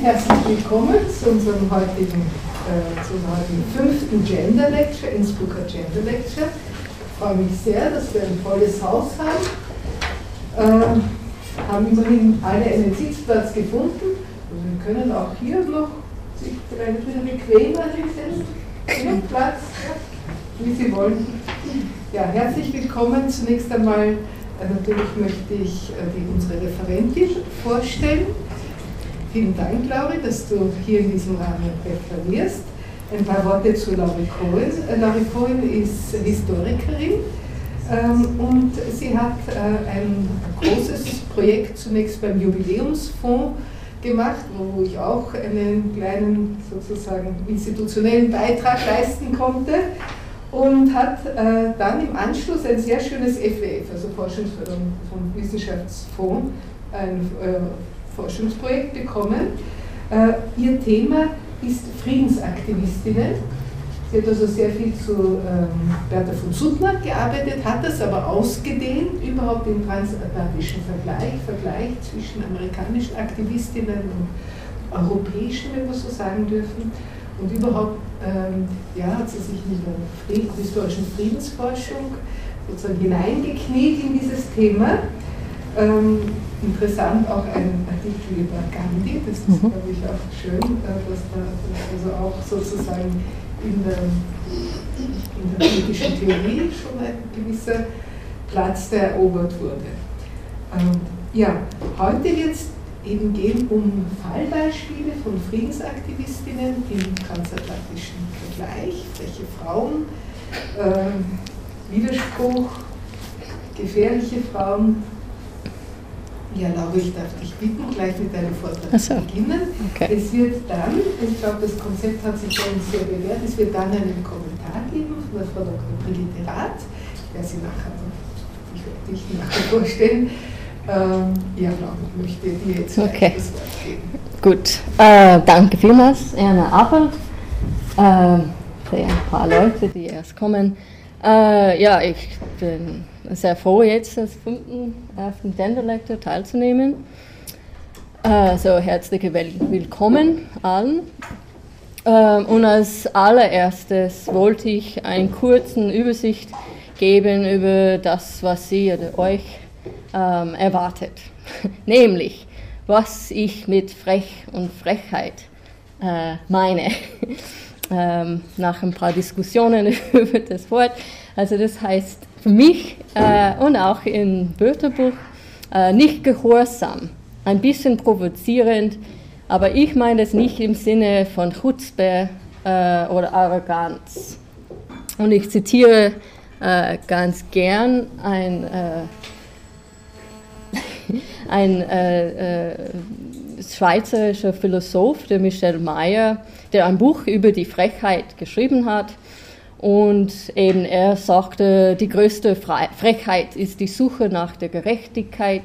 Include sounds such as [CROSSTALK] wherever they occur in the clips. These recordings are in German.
Herzlich willkommen zu unserem heutigen, äh, zum heutigen fünften Gender Lecture, Innsbrucker Gender Lecture. Ich freue mich sehr, dass wir ein volles Haus haben. Äh, haben immerhin alle einen Sitzplatz gefunden. Also wir können auch hier noch sich vielleicht wieder bequemer hinsetzen. Platz, wie Sie wollen. Ja, herzlich willkommen. Zunächst einmal, äh, natürlich möchte ich äh, unsere Referentin vorstellen. Vielen Dank, Lauri, dass du hier in diesem Rahmen referierst. Ein paar Worte zu Laurie Cohen. Äh, Laurie Cohen ist Historikerin ähm, und sie hat äh, ein großes Projekt zunächst beim Jubiläumsfonds gemacht, wo ich auch einen kleinen sozusagen institutionellen Beitrag leisten konnte und hat äh, dann im Anschluss ein sehr schönes FWF, also Forschungsförderung vom Wissenschaftsfonds, ein äh, Forschungsprojekt bekommen. Äh, ihr Thema ist Friedensaktivistinnen. Sie hat also sehr viel zu ähm, Bertha von Suttner gearbeitet, hat das aber ausgedehnt, überhaupt im transatlantischen Vergleich, Vergleich zwischen amerikanischen Aktivistinnen und europäischen, wenn wir so sagen dürfen. Und überhaupt ähm, ja, hat sie sich in der historischen Friedensforschung sozusagen hineingekniet in dieses Thema. Ähm, interessant auch ein Artikel über Gandhi, das ist, mhm. glaube ich, auch schön, äh, dass da also auch sozusagen in der, in der politischen Theorie schon ein gewisser Platz, der erobert wurde. Ähm, ja, heute wird es eben gehen um Fallbeispiele von Friedensaktivistinnen im transatlantischen Vergleich, freche Frauen, äh, Widerspruch, gefährliche Frauen, ja, Laura, ich darf dich bitten, gleich mit deinem Vortrag so. beginnen. Okay. Es wird dann, ich glaube, das Konzept hat sich schon sehr bewährt, es wird dann einen Kommentar geben von der Frau Dr. Brigitte Rath. Ich werde sie nachher, ich werde dich nachher vorstellen. Ähm, ja, Laura, ich möchte dir jetzt okay. das Wort geben. Gut, äh, danke vielmals, Erna Appel. Äh, für ein paar Leute, die erst kommen. Äh, ja, ich bin sehr froh, jetzt als fünften auf dem Lecture teilzunehmen. Also herzlich willkommen allen. Ähm, und als allererstes wollte ich einen kurzen Übersicht geben über das, was Sie oder euch ähm, erwartet. [LAUGHS] Nämlich, was ich mit Frech und Frechheit äh, meine. [LAUGHS] ähm, nach ein paar Diskussionen [LAUGHS] über das Wort. Also das heißt für mich äh, und auch im Wörterbuch äh, nicht gehorsam, ein bisschen provozierend, aber ich meine es nicht im Sinne von Chutzpe äh, oder Arroganz. Und ich zitiere äh, ganz gern ein, äh, [LAUGHS] ein äh, schweizerischer Philosoph, der Michel Mayer, der ein Buch über die Frechheit geschrieben hat. Und eben er sagte, die größte Frechheit ist die Suche nach der Gerechtigkeit.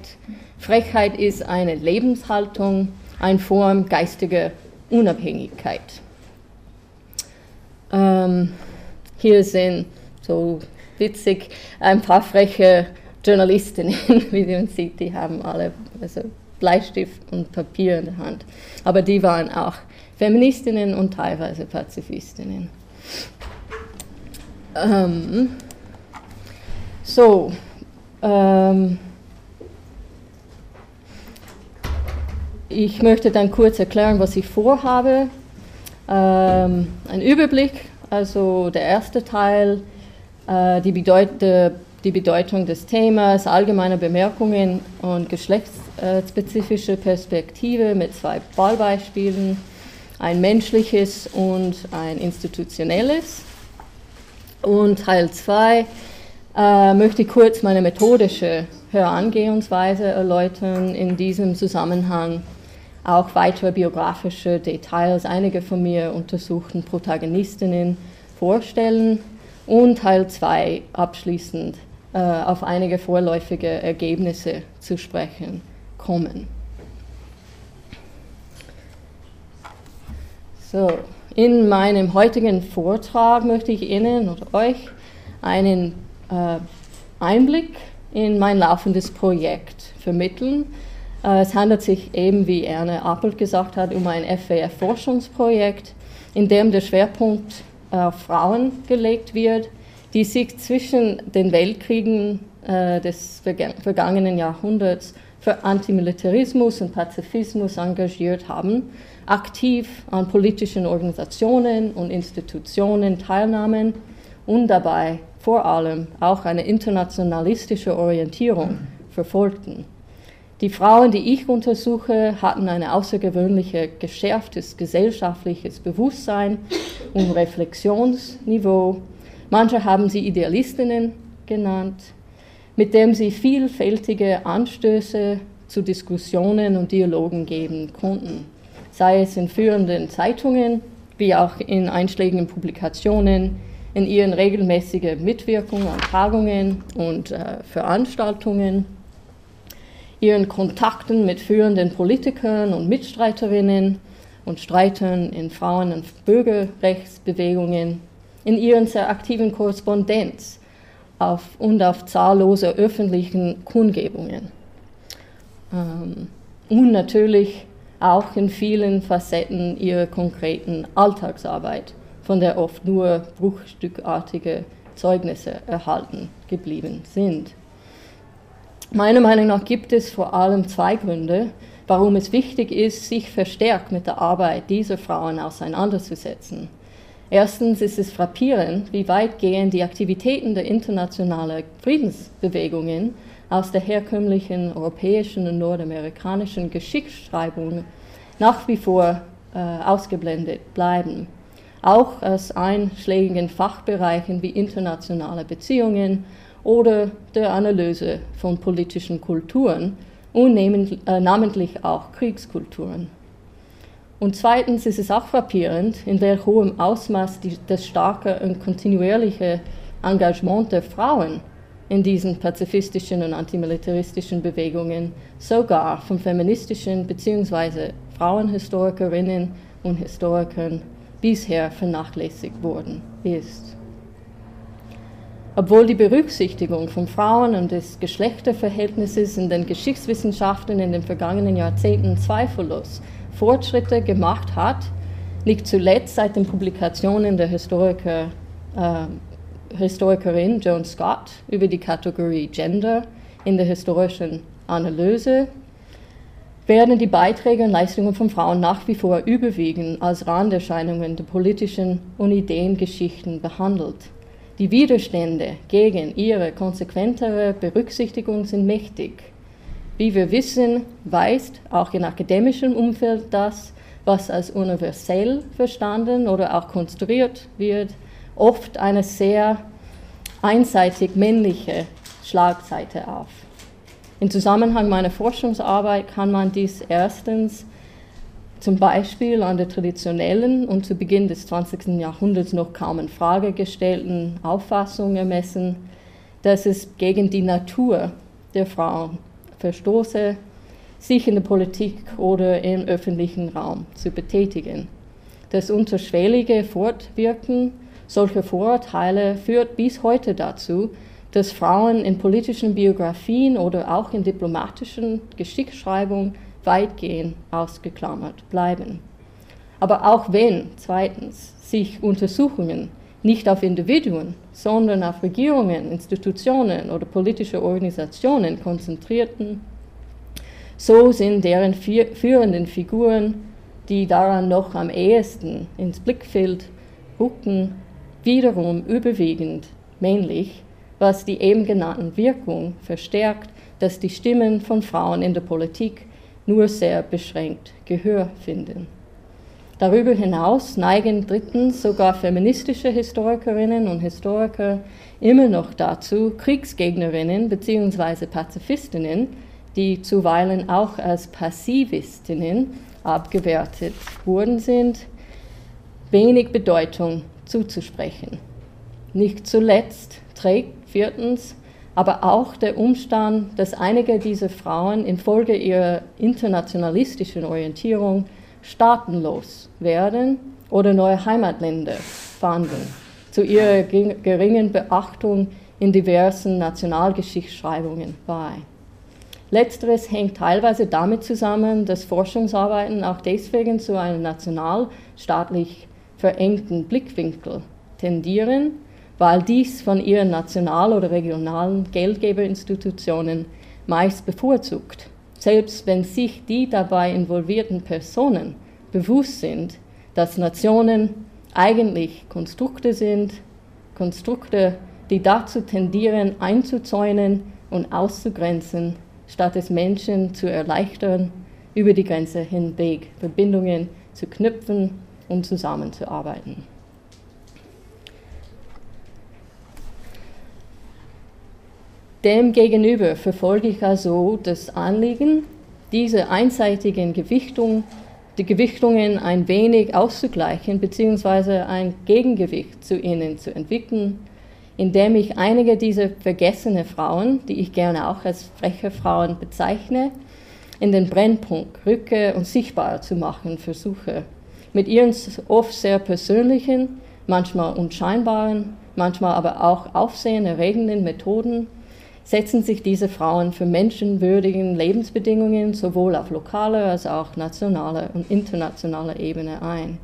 Frechheit ist eine Lebenshaltung, eine Form geistiger Unabhängigkeit. Ähm, hier sind so witzig ein paar freche Journalistinnen, [LAUGHS] wie man sieht, die haben alle also Bleistift und Papier in der Hand. Aber die waren auch Feministinnen und teilweise Pazifistinnen. Ähm, so, ähm, ich möchte dann kurz erklären, was ich vorhabe. Ähm, ein Überblick, also der erste Teil, äh, die, Bedeut die Bedeutung des Themas, allgemeine Bemerkungen und geschlechtsspezifische Perspektive mit zwei Fallbeispielen, ein menschliches und ein institutionelles. Und Teil 2 äh, möchte ich kurz meine methodische Herangehensweise erläutern, in diesem Zusammenhang auch weitere biografische Details einiger von mir untersuchten Protagonistinnen vorstellen und Teil 2 abschließend äh, auf einige vorläufige Ergebnisse zu sprechen kommen. So, in meinem heutigen Vortrag möchte ich Ihnen oder euch einen äh, Einblick in mein laufendes Projekt vermitteln, Äh, es handelt sich eben, wie Erne Appelt gesagt hat, um ein FWF-Forschungsprojekt, in dem der Schwerpunkt auf Frauen gelegt wird, die sich zwischen den Weltkriegen äh, des vergangenen Jahrhunderts für Antimilitarismus und Pazifismus engagiert haben, aktiv an politischen Organisationen und Institutionen teilnahmen und dabei vor allem auch eine internationalistische Orientierung verfolgten. Die Frauen, die ich untersuche, hatten ein außergewöhnlich geschärftes gesellschaftliches Bewusstsein und Reflexionsniveau. Manche haben sie Idealistinnen genannt, mit dem sie vielfältige Anstöße zu Diskussionen und Dialogen geben konnten, sei es in führenden Zeitungen wie auch in einschlägigen Publikationen, in ihren regelmäßigen Mitwirkungen an Tagungen und äh, Veranstaltungen, ihren Kontakten mit führenden Politikern und Mitstreiterinnen und Streitern in Frauen- und Bürgerrechtsbewegungen, in ihren sehr aktiven Korrespondenz auf, und auf zahllose öffentlichen Kundgebungen. Ähm, und natürlich auch in vielen Facetten ihrer konkreten Alltagsarbeit, von der oft nur bruchstückartige Zeugnisse erhalten geblieben sind. Meiner Meinung nach gibt es vor allem zwei Gründe, warum es wichtig ist, sich verstärkt mit der Arbeit dieser Frauen auseinanderzusetzen. Erstens ist es frappierend, wie weitgehend die Aktivitäten der internationalen Friedensbewegungen aus der herkömmlichen europäischen und nordamerikanischen Geschichtsschreibung nach wie vor äh, ausgeblendet bleiben. Auch aus einschlägigen Fachbereichen wie internationale Beziehungen oder der Analyse von politischen Kulturen und äh, namentlich auch Kriegskulturen. Und zweitens ist es auch frappierend, in welch hohem Ausmaß die, das starke und kontinuierliche Engagement der Frauen in diesen pazifistischen und antimilitaristischen Bewegungen sogar von feministischen bzw. Frauenhistorikerinnen und Historikern bisher vernachlässigt worden ist. Obwohl die Berücksichtigung von Frauen und des Geschlechterverhältnisses in den Geschichtswissenschaften in den vergangenen Jahrzehnten zweifellos Fortschritte gemacht hat, liegt zuletzt seit den Publikationen der Historiker, äh, Historikerin Joan Scott über die Kategorie Gender in der historischen Analyse werden die Beiträge und Leistungen von Frauen nach wie vor überwiegend als Randerscheinungen der politischen und Ideengeschichten behandelt. Die Widerstände gegen ihre konsequentere Berücksichtigung sind mächtig. Wie wir wissen, weist auch in akademischem Umfeld das, was als universell verstanden oder auch konstruiert wird, oft eine sehr einseitig männliche Schlagseite auf. Im Zusammenhang meiner Forschungsarbeit kann man dies erstens zum Beispiel an der traditionellen und zu Beginn des 20. Jahrhunderts noch kaum in Frage gestellten Auffassung ermessen, dass es gegen die Natur der Frauen verstoße, sich in der Politik oder im öffentlichen Raum zu betätigen. Das unterschwellige Fortwirken solcher Vorurteile führt bis heute dazu, dass Frauen in politischen Biografien oder auch in diplomatischen Geschicksschreibungen weitgehend ausgeklammert bleiben. Aber auch wenn, zweitens, sich Untersuchungen nicht auf Individuen, sondern auf Regierungen, Institutionen oder politische Organisationen konzentrierten, so sind deren führenden Figuren, die daran noch am ehesten ins Blickfeld rücken, wiederum überwiegend männlich, was die eben genannten Wirkung verstärkt, dass die Stimmen von Frauen in der Politik nur sehr beschränkt Gehör finden. Darüber hinaus neigen drittens sogar feministische Historikerinnen und Historiker immer noch dazu, Kriegsgegnerinnen bzw. Pazifistinnen, die zuweilen auch als Passivistinnen abgewertet worden sind, wenig Bedeutung zuzusprechen. Nicht zuletzt trägt viertens aber auch der Umstand, dass einige dieser Frauen infolge ihrer internationalistischen Orientierung staatenlos werden oder neue Heimatländer fanden, zu ihrer geringen Beachtung in diversen Nationalgeschichtsschreibungen bei. Letzteres hängt teilweise damit zusammen, dass Forschungsarbeiten auch deswegen zu einem nationalstaatlich verengten Blickwinkel tendieren, weil dies von ihren national- oder regionalen Geldgeberinstitutionen meist bevorzugt, selbst wenn sich die dabei involvierten Personen bewusst sind, dass Nationen eigentlich Konstrukte sind, Konstrukte, die dazu tendieren, einzuzäunen und auszugrenzen, statt es Menschen zu erleichtern, über die Grenze hinweg Verbindungen zu knüpfen und zusammenzuarbeiten. Demgegenüber verfolge ich also das Anliegen, diese einseitigen Gewichtungen die Gewichtungen ein wenig auszugleichen bzw. ein Gegengewicht zu ihnen zu entwickeln, indem ich einige dieser vergessene Frauen, die ich gerne auch als freche Frauen bezeichne, in den Brennpunkt rücke und sichtbar zu machen versuche. Mit ihren oft sehr persönlichen, manchmal unscheinbaren, manchmal aber auch aufsehenerregenden Methoden setzen sich diese Frauen für menschenwürdigen Lebensbedingungen sowohl auf lokaler als auch nationaler und internationaler Ebene ein.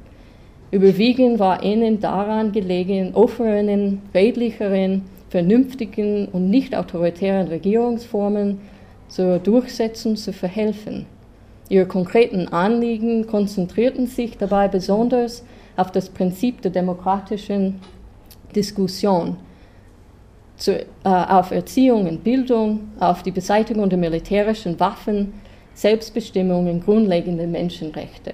Überwiegend war ihnen daran gelegen, offenen, redlicheren, vernünftigen und nicht autoritären Regierungsformen zur Durchsetzung zu verhelfen. Ihre konkreten Anliegen konzentrierten sich dabei besonders auf das Prinzip der demokratischen Diskussion zu, äh, auf Erziehung und Bildung, auf die Beseitigung der militärischen Waffen, Selbstbestimmung und grundlegende Menschenrechte.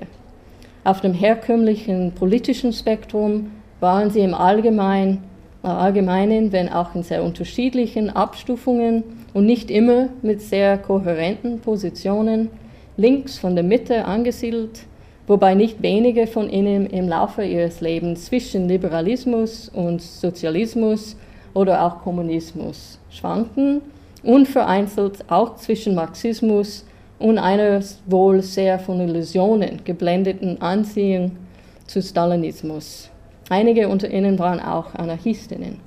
Auf dem herkömmlichen politischen Spektrum waren sie im Allgemeinen, äh, Allgemeinen, wenn auch in sehr unterschiedlichen Abstufungen und nicht immer mit sehr kohärenten Positionen, links von der Mitte angesiedelt, wobei nicht wenige von ihnen im Laufe ihres Lebens zwischen Liberalismus und Sozialismus oder auch Kommunismus schwanken und vereinzelt auch zwischen Marxismus und einer wohl sehr von Illusionen geblendeten Anziehung zu Stalinismus. Einige unter ihnen waren auch Anarchistinnen.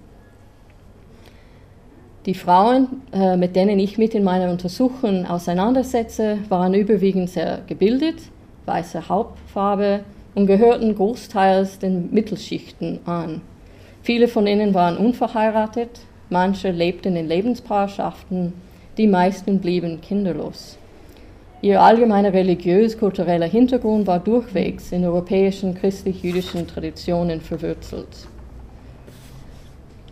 Die Frauen, äh, mit denen ich mich in meiner Untersuchung auseinandersetze, waren überwiegend sehr gebildet, weiße Hauptfarbe und gehörten großteils den Mittelschichten an. Viele von ihnen waren unverheiratet, manche lebten in Lebenspaarschaften, die meisten blieben kinderlos. Ihr allgemeiner religiös-kultureller Hintergrund war durchwegs in europäischen christlich-jüdischen Traditionen verwurzelt.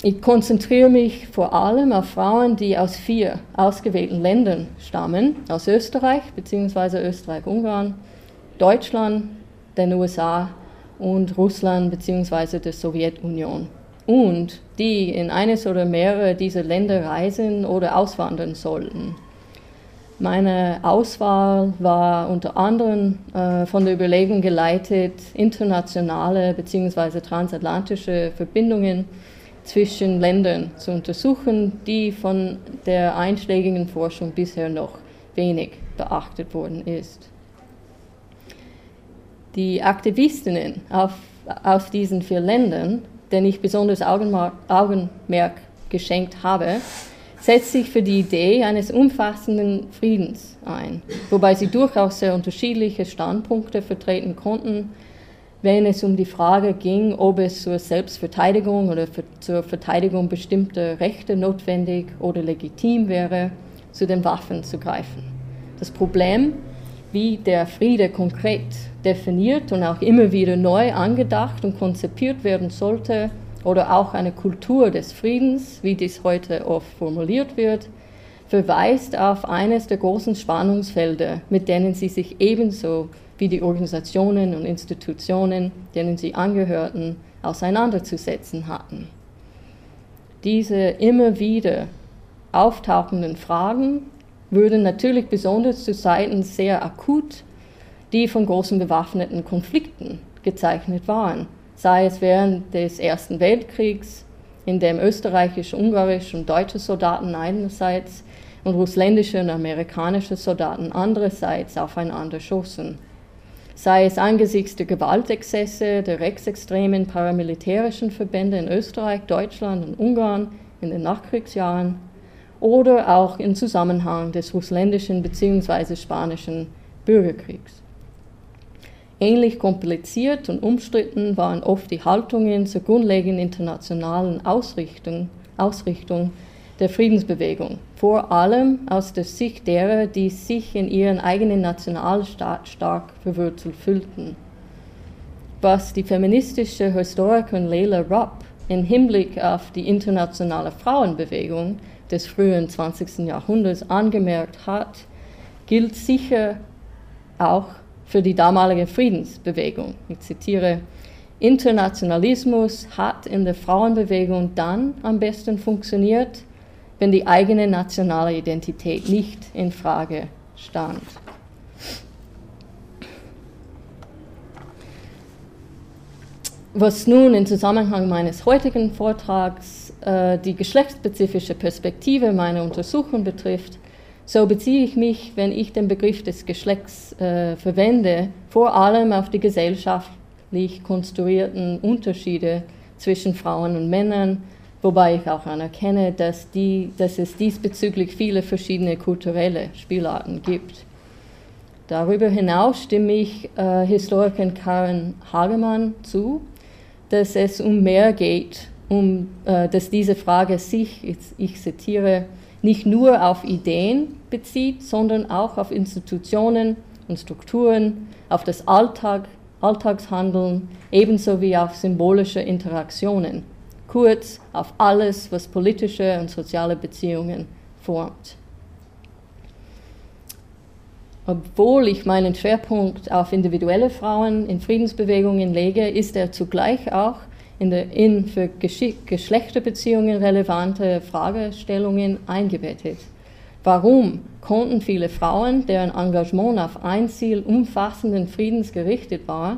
Ich konzentriere mich vor allem auf Frauen, die aus vier ausgewählten Ländern stammen, aus Österreich bzw. Österreich-Ungarn, Deutschland, den USA und Russland bzw. der Sowjetunion und die in eines oder mehrere dieser Länder reisen oder auswandern sollten. Meine Auswahl war unter anderem äh, von der Überlegung geleitet, internationale bzw. transatlantische Verbindungen zwischen Ländern zu untersuchen, die von der einschlägigen Forschung bisher noch wenig beachtet worden ist. Die Aktivistinnen auf, aus diesen vier Ländern den ich besonders Augenmerk geschenkt habe, setzt sich für die Idee eines umfassenden Friedens ein, wobei sie durchaus sehr unterschiedliche Standpunkte vertreten konnten, wenn es um die Frage ging, ob es zur Selbstverteidigung oder zur Verteidigung bestimmter Rechte notwendig oder legitim wäre, zu den Waffen zu greifen. Das Problem, wie der Friede konkret definiert und auch immer wieder neu angedacht und konzipiert werden sollte, oder auch eine Kultur des Friedens, wie dies heute oft formuliert wird, verweist auf eines der großen Spannungsfelder, mit denen sie sich ebenso wie die Organisationen und Institutionen, denen sie angehörten, auseinanderzusetzen hatten. Diese immer wieder auftauchenden Fragen würden natürlich besonders zu Zeiten sehr akut die von großen bewaffneten Konflikten gezeichnet waren, sei es während des Ersten Weltkriegs, in dem österreichische, ungarische und deutsche Soldaten einerseits und russländische und amerikanische Soldaten andererseits aufeinander schossen, sei es angesichts der Gewaltexzesse der rechtsextremen paramilitärischen Verbände in Österreich, Deutschland und Ungarn in den Nachkriegsjahren oder auch im Zusammenhang des russländischen bzw. spanischen Bürgerkriegs. Ähnlich kompliziert und umstritten waren oft die Haltungen zur grundlegenden internationalen Ausrichtung, Ausrichtung der Friedensbewegung, vor allem aus der Sicht derer, die sich in ihren eigenen Nationalstaat stark verwurzelt fühlten. Was die feministische Historikerin Leila Rupp im Hinblick auf die internationale Frauenbewegung des frühen 20. Jahrhunderts angemerkt hat, gilt sicher auch für die damalige Friedensbewegung. Ich zitiere, Internationalismus hat in der Frauenbewegung dann am besten funktioniert, wenn die eigene nationale Identität nicht in Frage stand. Was nun im Zusammenhang meines heutigen Vortrags äh, die geschlechtsspezifische Perspektive meiner Untersuchung betrifft, so beziehe ich mich, wenn ich den Begriff des Geschlechts äh, verwende, vor allem auf die gesellschaftlich konstruierten Unterschiede zwischen Frauen und Männern, wobei ich auch anerkenne, dass, die, dass es diesbezüglich viele verschiedene kulturelle Spielarten gibt. Darüber hinaus stimme ich äh, Historikerin Karen Hagemann zu, dass es um mehr geht, um, äh, dass diese Frage sich, ich zitiere, nicht nur auf Ideen bezieht, sondern auch auf Institutionen und Strukturen, auf das Alltag, Alltagshandeln, ebenso wie auf symbolische Interaktionen. Kurz auf alles, was politische und soziale Beziehungen formt. Obwohl ich meinen Schwerpunkt auf individuelle Frauen in Friedensbewegungen lege, ist er zugleich auch in, der, in für Geschlechterbeziehungen relevante Fragestellungen eingebettet. Warum konnten viele Frauen, deren Engagement auf ein Ziel umfassenden Friedens gerichtet war,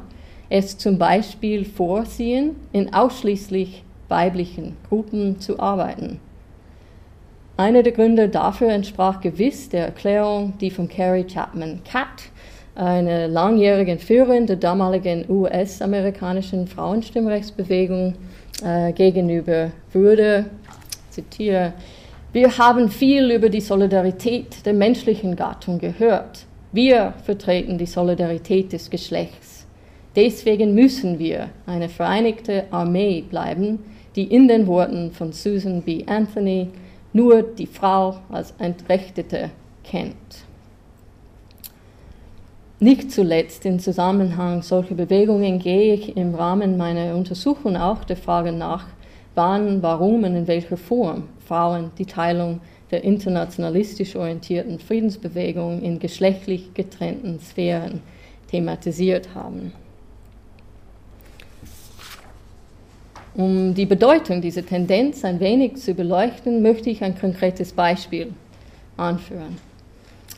es zum Beispiel vorsehen, in ausschließlich weiblichen Gruppen zu arbeiten? Einer der Gründe dafür entsprach gewiss der Erklärung, die von Carrie Chapman Catt, einer langjährigen Führerin der damaligen US-amerikanischen Frauenstimmrechtsbewegung, äh, gegenüber würde. Zitiere: Wir haben viel über die Solidarität der menschlichen Gattung gehört. Wir vertreten die Solidarität des Geschlechts. Deswegen müssen wir eine vereinigte Armee bleiben, die in den Worten von Susan B. Anthony nur die Frau als Entrechtete kennt. Nicht zuletzt im Zusammenhang solcher Bewegungen gehe ich im Rahmen meiner Untersuchung auch der Frage nach, wann, warum und in welcher Form Frauen die Teilung der internationalistisch orientierten Friedensbewegung in geschlechtlich getrennten Sphären thematisiert haben. Um die Bedeutung dieser Tendenz ein wenig zu beleuchten, möchte ich ein konkretes Beispiel anführen.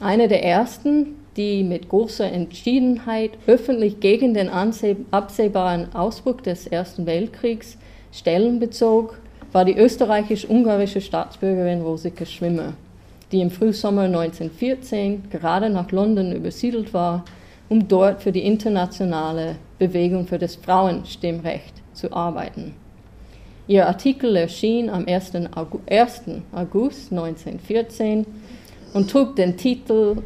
Eine der ersten, die mit großer Entschiedenheit öffentlich gegen den absehbaren Ausbruch des Ersten Weltkriegs Stellung bezog, war die österreichisch-ungarische Staatsbürgerin Rosike Schwimmer, die im Frühsommer 1914 gerade nach London übersiedelt war, um dort für die internationale Bewegung für das Frauenstimmrecht zu arbeiten. Ihr Artikel erschien am 1. August 1914 und trug den Titel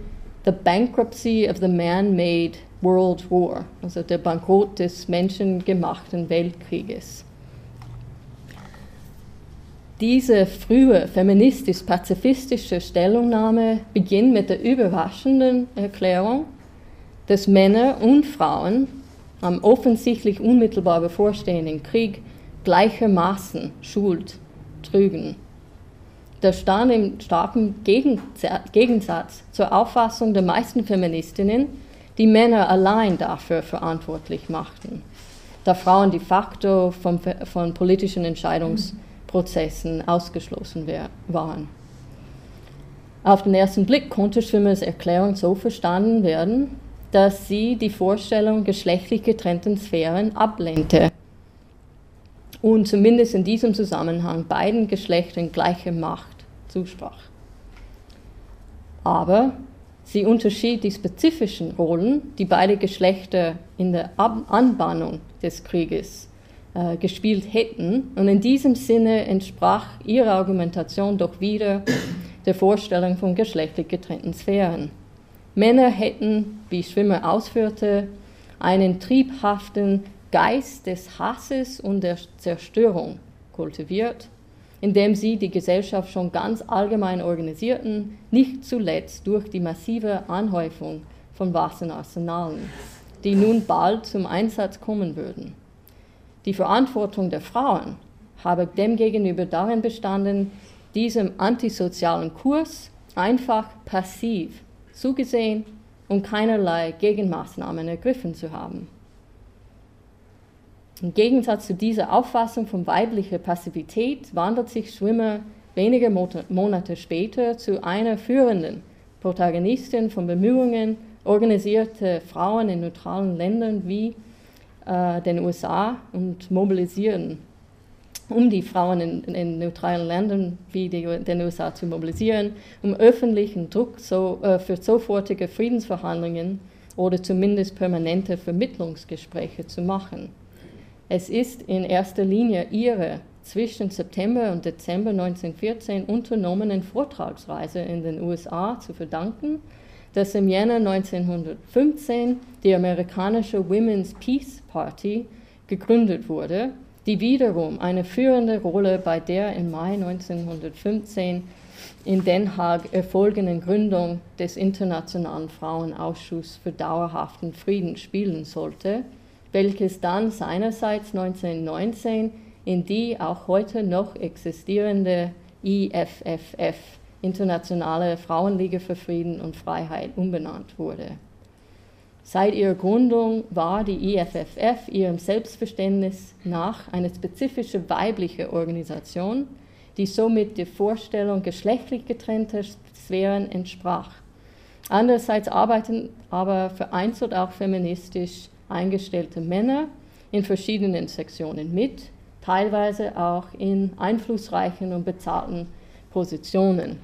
The Bankruptcy of the Man-Made World War, also der Bankrott des menschengemachten Weltkrieges. Diese frühe feministisch-pazifistische Stellungnahme beginnt mit der überraschenden Erklärung, dass Männer und Frauen am offensichtlich unmittelbar bevorstehenden Krieg gleichermaßen Schuld trügen. Das stand im starken Gegensatz zur Auffassung der meisten Feministinnen, die Männer allein dafür verantwortlich machten, da Frauen de facto von, von politischen Entscheidungsprozessen ausgeschlossen waren. Auf den ersten Blick konnte Schwimmers Erklärung so verstanden werden, dass sie die Vorstellung geschlechtlich getrennten Sphären ablehnte und zumindest in diesem Zusammenhang beiden Geschlechtern gleiche Macht zusprach. Aber sie unterschied die spezifischen Rollen, die beide Geschlechter in der Ab Anbahnung des Krieges äh, gespielt hätten. Und in diesem Sinne entsprach ihre Argumentation doch wieder der Vorstellung von geschlechtlich getrennten Sphären. Männer hätten, wie Schwimmer ausführte, einen triebhaften Geist des Hasses und der Zerstörung kultiviert, indem sie die Gesellschaft schon ganz allgemein organisierten, nicht zuletzt durch die massive Anhäufung von Waffenarsenalen, die nun bald zum Einsatz kommen würden. Die Verantwortung der Frauen habe demgegenüber darin bestanden, diesem antisozialen Kurs einfach passiv zugesehen und keinerlei Gegenmaßnahmen ergriffen zu haben. Im Gegensatz zu dieser Auffassung von weiblicher Passivität wandelt sich Schwimmer wenige Monate später zu einer führenden Protagonistin von Bemühungen organisierter Frauen in neutralen Ländern wie äh, den USA und mobilisieren um die Frauen in, in neutralen Ländern wie die, den USA zu mobilisieren, um öffentlichen Druck so, äh, für sofortige Friedensverhandlungen oder zumindest permanente Vermittlungsgespräche zu machen. Es ist in erster Linie ihre zwischen September und Dezember 1914 unternommenen Vortragsreise in den USA zu verdanken, dass im Jänner 1915 die amerikanische Women's Peace Party gegründet wurde die wiederum eine führende Rolle bei der im Mai 1915 in Den Haag erfolgenden Gründung des Internationalen Frauenausschusses für dauerhaften Frieden spielen sollte, welches dann seinerseits 1919 in die auch heute noch existierende IFFF, Internationale Frauenliga für Frieden und Freiheit, umbenannt wurde. Seit ihrer Gründung war die IFFF ihrem Selbstverständnis nach eine spezifische weibliche Organisation, die somit der Vorstellung geschlechtlich getrennter Sphären entsprach. Andererseits arbeiten aber vereinzelt auch feministisch eingestellte Männer in verschiedenen Sektionen mit, teilweise auch in einflussreichen und bezahlten Positionen.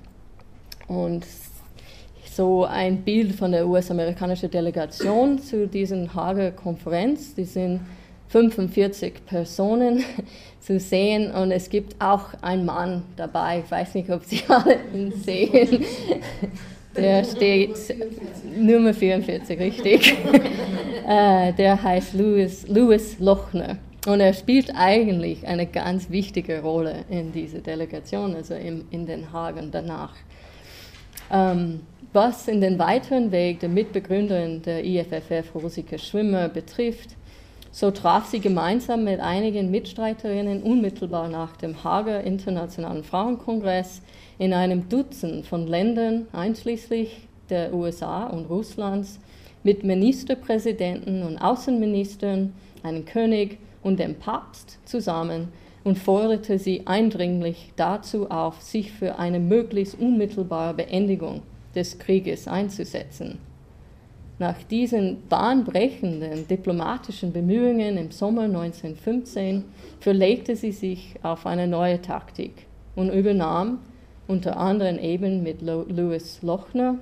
Und so ein Bild von der US-amerikanischen Delegation zu diesen Hager Konferenz. Die sind 45 Personen [LAUGHS] zu sehen und es gibt auch einen Mann dabei. Ich weiß nicht, ob Sie [LAUGHS] alle ihn sehen. Der steht Nummer 44, richtig. [LAUGHS] Äh, der heißt Louis, Louis Lochner. Und er spielt eigentlich eine ganz wichtige Rolle in dieser Delegation, also in, in Den Haag und danach. Ähm, was in den weiteren Weg der Mitbegründerin der IFFF, Rosike Schwimmer, betrifft, so traf sie gemeinsam mit einigen Mitstreiterinnen unmittelbar nach dem Hager Internationalen Frauenkongress in einem Dutzend von Ländern, einschließlich der USA und Russlands, mit Ministerpräsidenten und Außenministern, einem König und dem Papst zusammen und forderte sie eindringlich dazu auf, sich für eine möglichst unmittelbare Beendigung des Krieges einzusetzen. Nach diesen bahnbrechenden diplomatischen Bemühungen im Sommer 1915 verlegte sie sich auf eine neue Taktik und übernahm unter anderem eben mit Louis Lochner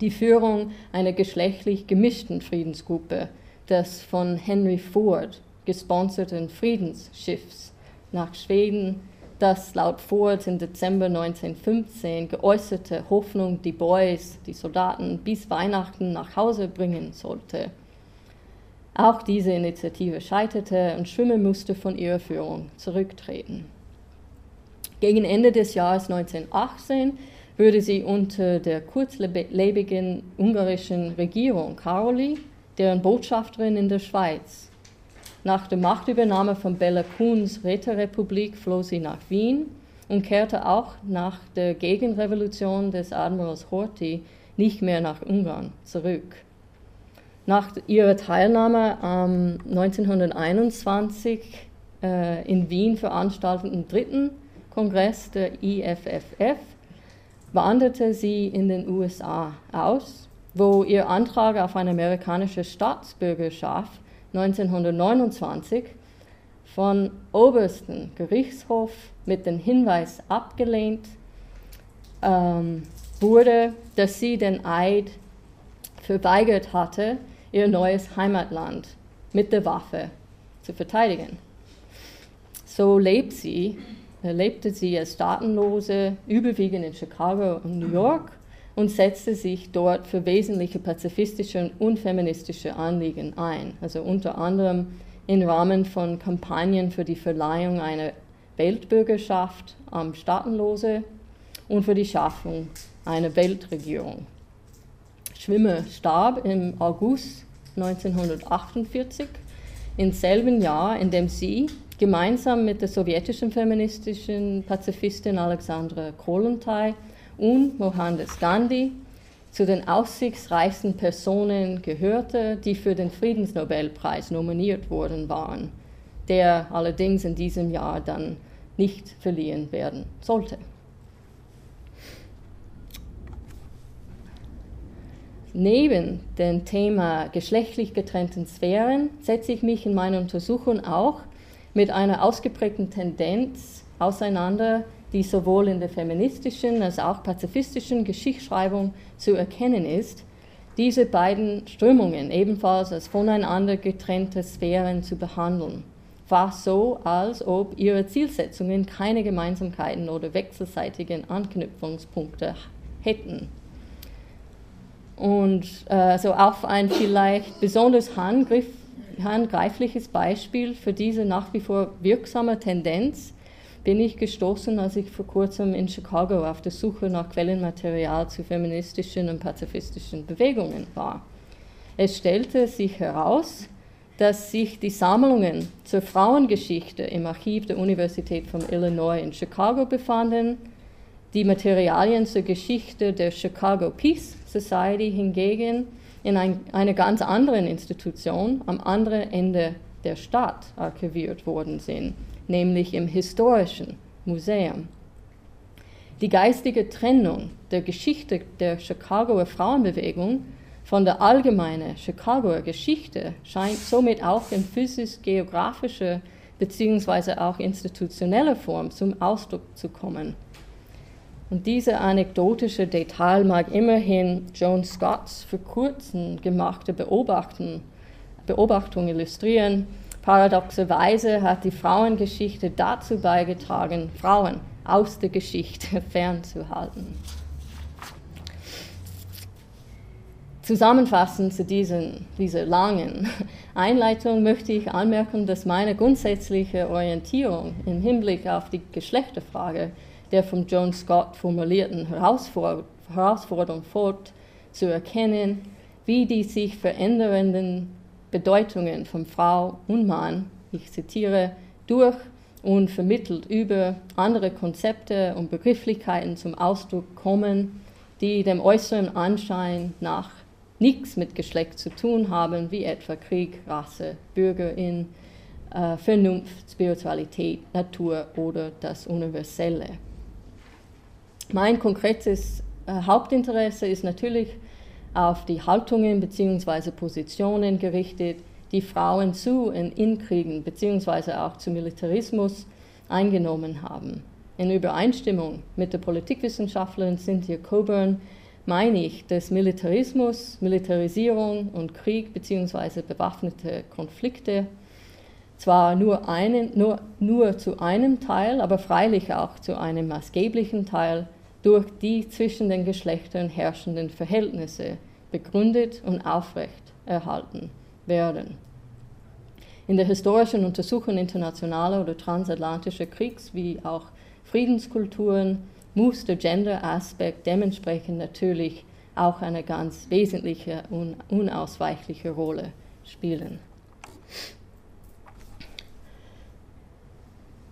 die Führung einer geschlechtlich gemischten Friedensgruppe, des von Henry Ford gesponserten Friedensschiffs nach Schweden das laut Ford im Dezember 1915 geäußerte Hoffnung, die Boys, die Soldaten bis Weihnachten nach Hause bringen sollte. Auch diese Initiative scheiterte und Schwimmer musste von ihrer Führung zurücktreten. Gegen Ende des Jahres 1918 wurde sie unter der kurzlebigen ungarischen Regierung Karoli, deren Botschafterin in der Schweiz, nach der Machtübernahme von Bella Kuhns Räterepublik floh sie nach Wien und kehrte auch nach der Gegenrevolution des Admirals Horthy nicht mehr nach Ungarn zurück. Nach ihrer Teilnahme am 1921 äh, in Wien veranstalteten dritten Kongress der IFFF wanderte sie in den USA aus, wo ihr Antrag auf eine amerikanische Staatsbürgerschaft 1929 von obersten Gerichtshof mit dem Hinweis abgelehnt ähm, wurde, dass sie den Eid verweigert hatte, ihr neues Heimatland mit der Waffe zu verteidigen. So lebt sie lebte sie als Staatenlose überwiegend in Chicago und New York und setzte sich dort für wesentliche pazifistische und feministische Anliegen ein. Also unter anderem im Rahmen von Kampagnen für die Verleihung einer Weltbürgerschaft am Staatenlose und für die Schaffung einer Weltregierung. Schwimmer starb im August 1948, im selben Jahr, in dem sie gemeinsam mit der sowjetischen feministischen Pazifistin Alexandra Kollontai und Mohandas Gandhi zu den aussichtsreichsten Personen gehörte, die für den Friedensnobelpreis nominiert worden waren, der allerdings in diesem Jahr dann nicht verliehen werden sollte. Neben dem Thema geschlechtlich getrennten Sphären setze ich mich in meiner Untersuchung auch mit einer ausgeprägten Tendenz auseinander, die sowohl in der feministischen als auch pazifistischen Geschichtsschreibung zu erkennen ist, diese beiden Strömungen ebenfalls als voneinander getrennte Sphären zu behandeln, fast so, als ob ihre Zielsetzungen keine Gemeinsamkeiten oder wechselseitigen Anknüpfungspunkte hätten. Und äh, so auf ein vielleicht besonders handgriff, handgreifliches Beispiel für diese nach wie vor wirksame Tendenz bin ich gestoßen, als ich vor kurzem in Chicago auf der Suche nach Quellenmaterial zu feministischen und pazifistischen Bewegungen war. Es stellte sich heraus, dass sich die Sammlungen zur Frauengeschichte im Archiv der Universität von Illinois in Chicago befanden, die Materialien zur Geschichte der Chicago Peace Society hingegen in ein, einer ganz anderen Institution am anderen Ende der Stadt archiviert worden sind nämlich im Historischen Museum. Die geistige Trennung der Geschichte der Chicagoer Frauenbewegung von der allgemeinen Chicagoer Geschichte scheint somit auch in physisch-geografischer bzw. auch institutioneller Form zum Ausdruck zu kommen. Und diese anekdotische Detail mag immerhin Joan Scotts für kurzem gemachte Beobachtung, Beobachtung illustrieren, Paradoxerweise hat die Frauengeschichte dazu beigetragen, Frauen aus der Geschichte [LAUGHS] fernzuhalten. Zusammenfassend zu diesen, dieser langen [LAUGHS] Einleitung möchte ich anmerken, dass meine grundsätzliche Orientierung im Hinblick auf die Geschlechterfrage der von John Scott formulierten Herausforderung fort, zu erkennen, wie die sich verändernden Bedeutungen von Frau und Mann, ich zitiere, durch und vermittelt über andere Konzepte und Begrifflichkeiten zum Ausdruck kommen, die dem äußeren Anschein nach nichts mit Geschlecht zu tun haben, wie etwa Krieg, Rasse, Bürgerin, äh, Vernunft, Spiritualität, Natur oder das Universelle. Mein konkretes äh, Hauptinteresse ist natürlich auf die Haltungen bzw. Positionen gerichtet, die Frauen zu und in Kriegen bzw. auch zu Militarismus eingenommen haben. In Übereinstimmung mit der Politikwissenschaftlerin Cynthia Coburn meine ich, dass Militarismus, Militarisierung und Krieg bzw. bewaffnete Konflikte zwar nur, einen, nur, nur zu einem Teil, aber freilich auch zu einem maßgeblichen Teil durch die zwischen den Geschlechtern herrschenden Verhältnisse begründet und aufrecht erhalten werden. In der historischen Untersuchung internationaler oder transatlantischer Kriegs- wie auch Friedenskulturen muss der Gender-Aspekt dementsprechend natürlich auch eine ganz wesentliche und unausweichliche Rolle spielen.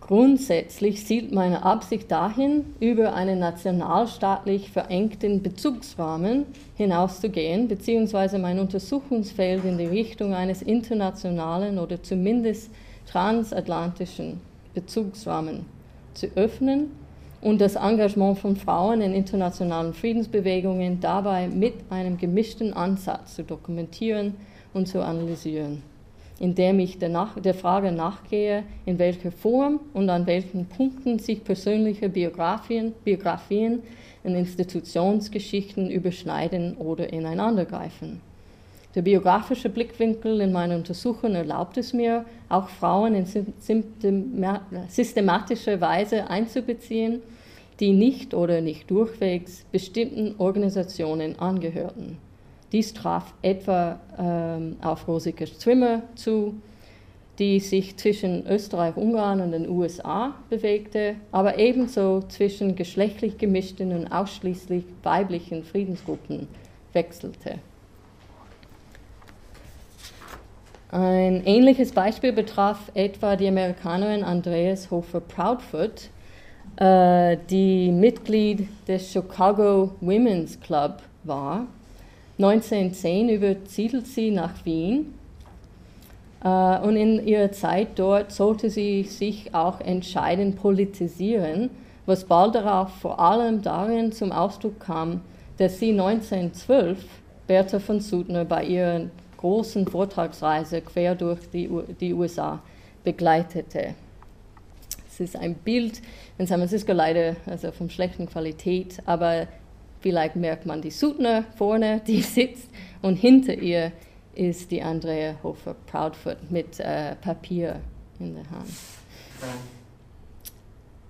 Grundsätzlich zielt meine Absicht dahin, über einen nationalstaatlich verengten Bezugsrahmen hinauszugehen, beziehungsweise mein Untersuchungsfeld in die Richtung eines internationalen oder zumindest transatlantischen Bezugsrahmen zu öffnen und das Engagement von Frauen in internationalen Friedensbewegungen dabei mit einem gemischten Ansatz zu dokumentieren und zu analysieren indem ich der, nach, der Frage nachgehe, in welcher Form und an welchen Punkten sich persönliche Biografien, Biografien und Institutionsgeschichten überschneiden oder ineinandergreifen. Der biografische Blickwinkel in meiner Untersuchung erlaubt es mir, auch Frauen in systematischer Weise einzubeziehen, die nicht oder nicht durchwegs bestimmten Organisationen angehörten. Dies traf etwa ähm, auf Rosike Zwimmer zu, die sich zwischen Österreich, Ungarn und den USA bewegte, aber ebenso zwischen geschlechtlich gemischten und ausschließlich weiblichen Friedensgruppen wechselte. Ein ähnliches Beispiel betraf etwa die Amerikanerin Andreas Hofer Proudfoot, äh, die Mitglied des Chicago Women's Club war. 1910 übersiedelt sie nach Wien äh, und in ihrer Zeit dort sollte sie sich auch entscheidend politisieren, was bald darauf vor allem darin zum Ausdruck kam, dass sie 1912 Bertha von Suttner bei ihrer großen Vortragsreise quer durch die, die USA begleitete. Es ist ein Bild in San Francisco leider also von schlechter Qualität, aber vielleicht merkt man die Suttner vorne, die [LAUGHS] sitzt und hinter ihr ist die Andrea Hofer Proudfoot mit äh, Papier in der Hand.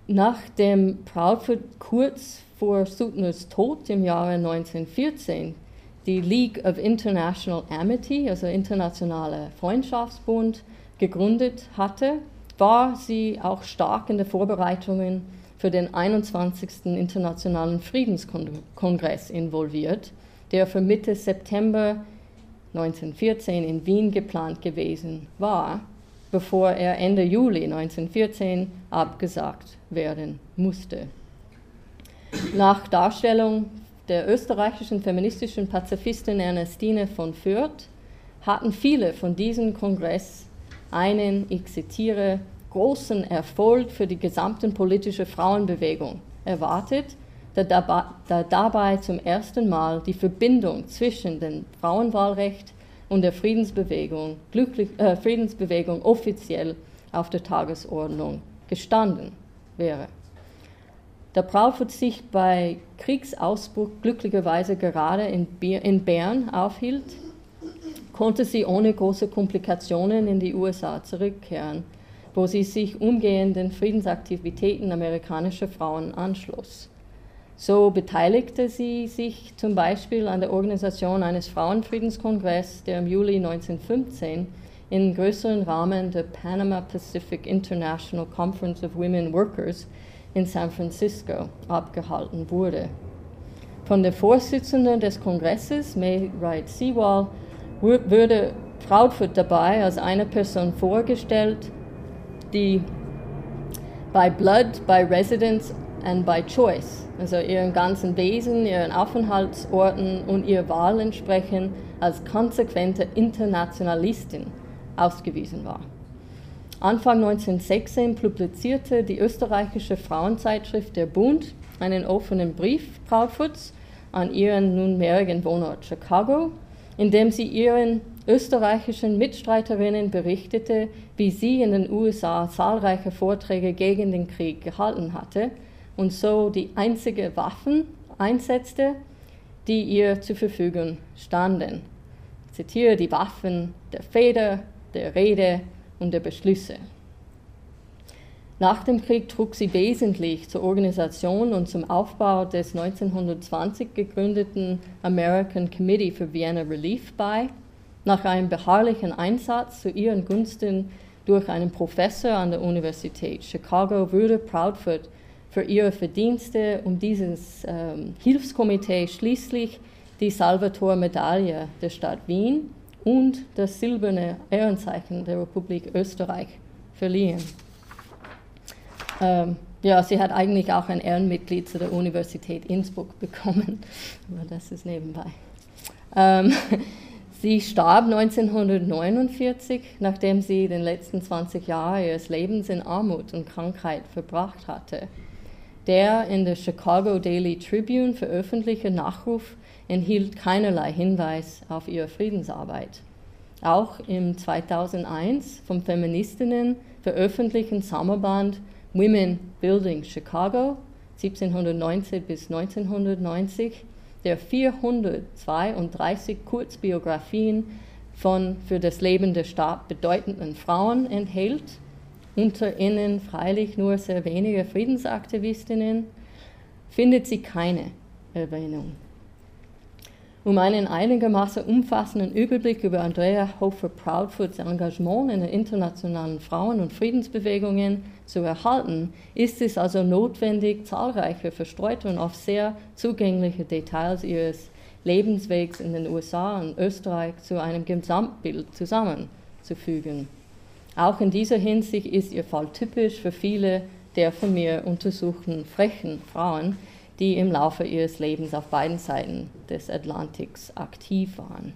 Nachdem Proudfoot kurz vor Suttners Tod im Jahre 1914 die League of International Amity, also Internationale Freundschaftsbund, gegründet hatte, war sie auch stark in den Vorbereitungen für den 21. Internationalen Friedenskongress involviert, der für Mitte September 1914 in Wien geplant gewesen war, bevor er Ende Juli 1914 abgesagt werden musste. Nach Darstellung der österreichischen feministischen Pazifistin Ernestine von Fürth hatten viele von diesem Kongress einen, ich zitiere, großen Erfolg für die gesamte politische Frauenbewegung erwartet, da dabei zum ersten Mal die Verbindung zwischen dem Frauenwahlrecht und der Friedensbewegung, glücklich, äh, Friedensbewegung offiziell auf der Tagesordnung gestanden wäre. Da Proudfoot sich bei Kriegsausbruch glücklicherweise gerade in, in Bern aufhielt, konnte sie ohne große Komplikationen in die USA zurückkehren, wo sie sich umgehend den Friedensaktivitäten amerikanischer Frauen anschloss. So beteiligte sie sich zum Beispiel an der Organisation eines Frauenfriedenskongresses, der im Juli 1915 in größeren Rahmen der Panama Pacific International Conference of Women Workers in San Francisco abgehalten wurde. Von der Vorsitzenden des Kongresses, May Wright Sewall, wurde Proudfoot dabei als eine Person vorgestellt, die by Blood, by Residence and by Choice, also ihren ganzen Wesen, ihren Aufenthaltsorten und ihr Wahl entsprechend als konsequente Internationalistin ausgewiesen war. Anfang 1916 publizierte die österreichische Frauenzeitschrift Der Bund einen offenen Brief Proudfoots an ihren nunmehrigen Wohnort Chicago, in dem sie ihren österreichischen Mitstreiterinnen berichtete, wie sie in den USA zahlreiche Vorträge gegen den Krieg gehalten hatte und so die einzige Waffen einsetzte, die ihr zur Verfügung standen. Ich zitiere die Waffen der Feder, der Rede und der Beschlüsse. Nach dem Krieg trug sie wesentlich zur Organisation und zum Aufbau des 1920 gegründeten American Committee for Vienna Relief bei. Nach einem beharrlichen Einsatz zu ihren Gunsten durch einen Professor an der Universität Chicago wurde Proudfoot für ihre Verdienste um dieses ähm, Hilfskomitee schließlich die Salvator-Medaille der Stadt Wien und das silberne Ehrenzeichen der Republik Österreich verliehen. Ähm, ja, sie hat eigentlich auch ein Ehrenmitglied zu der Universität Innsbruck bekommen, [LAUGHS] aber das ist nebenbei. Ähm, sie starb 1949, nachdem sie den letzten 20 Jahre ihres Lebens in Armut und Krankheit verbracht hatte. Der in der Chicago Daily Tribune veröffentlichte Nachruf enthielt keinerlei Hinweis auf ihre Friedensarbeit. Auch im 2001 vom Feministinnen veröffentlichten Sommerband Women Building Chicago 1790 bis 1990, der 432 Kurzbiografien von für das Leben der Staat bedeutenden Frauen enthält, unter ihnen freilich nur sehr wenige Friedensaktivistinnen, findet sie keine Erwähnung. Um einen einigermaßen umfassenden Überblick über Andrea Hofer-Proudfoods Engagement in den internationalen Frauen- und Friedensbewegungen zu erhalten, ist es also notwendig, zahlreiche verstreute und oft sehr zugängliche Details ihres Lebenswegs in den USA und Österreich zu einem Gesamtbild zusammenzufügen. Auch in dieser Hinsicht ist ihr Fall typisch für viele der von mir untersuchten frechen Frauen, die im Laufe ihres Lebens auf beiden Seiten des Atlantiks aktiv waren.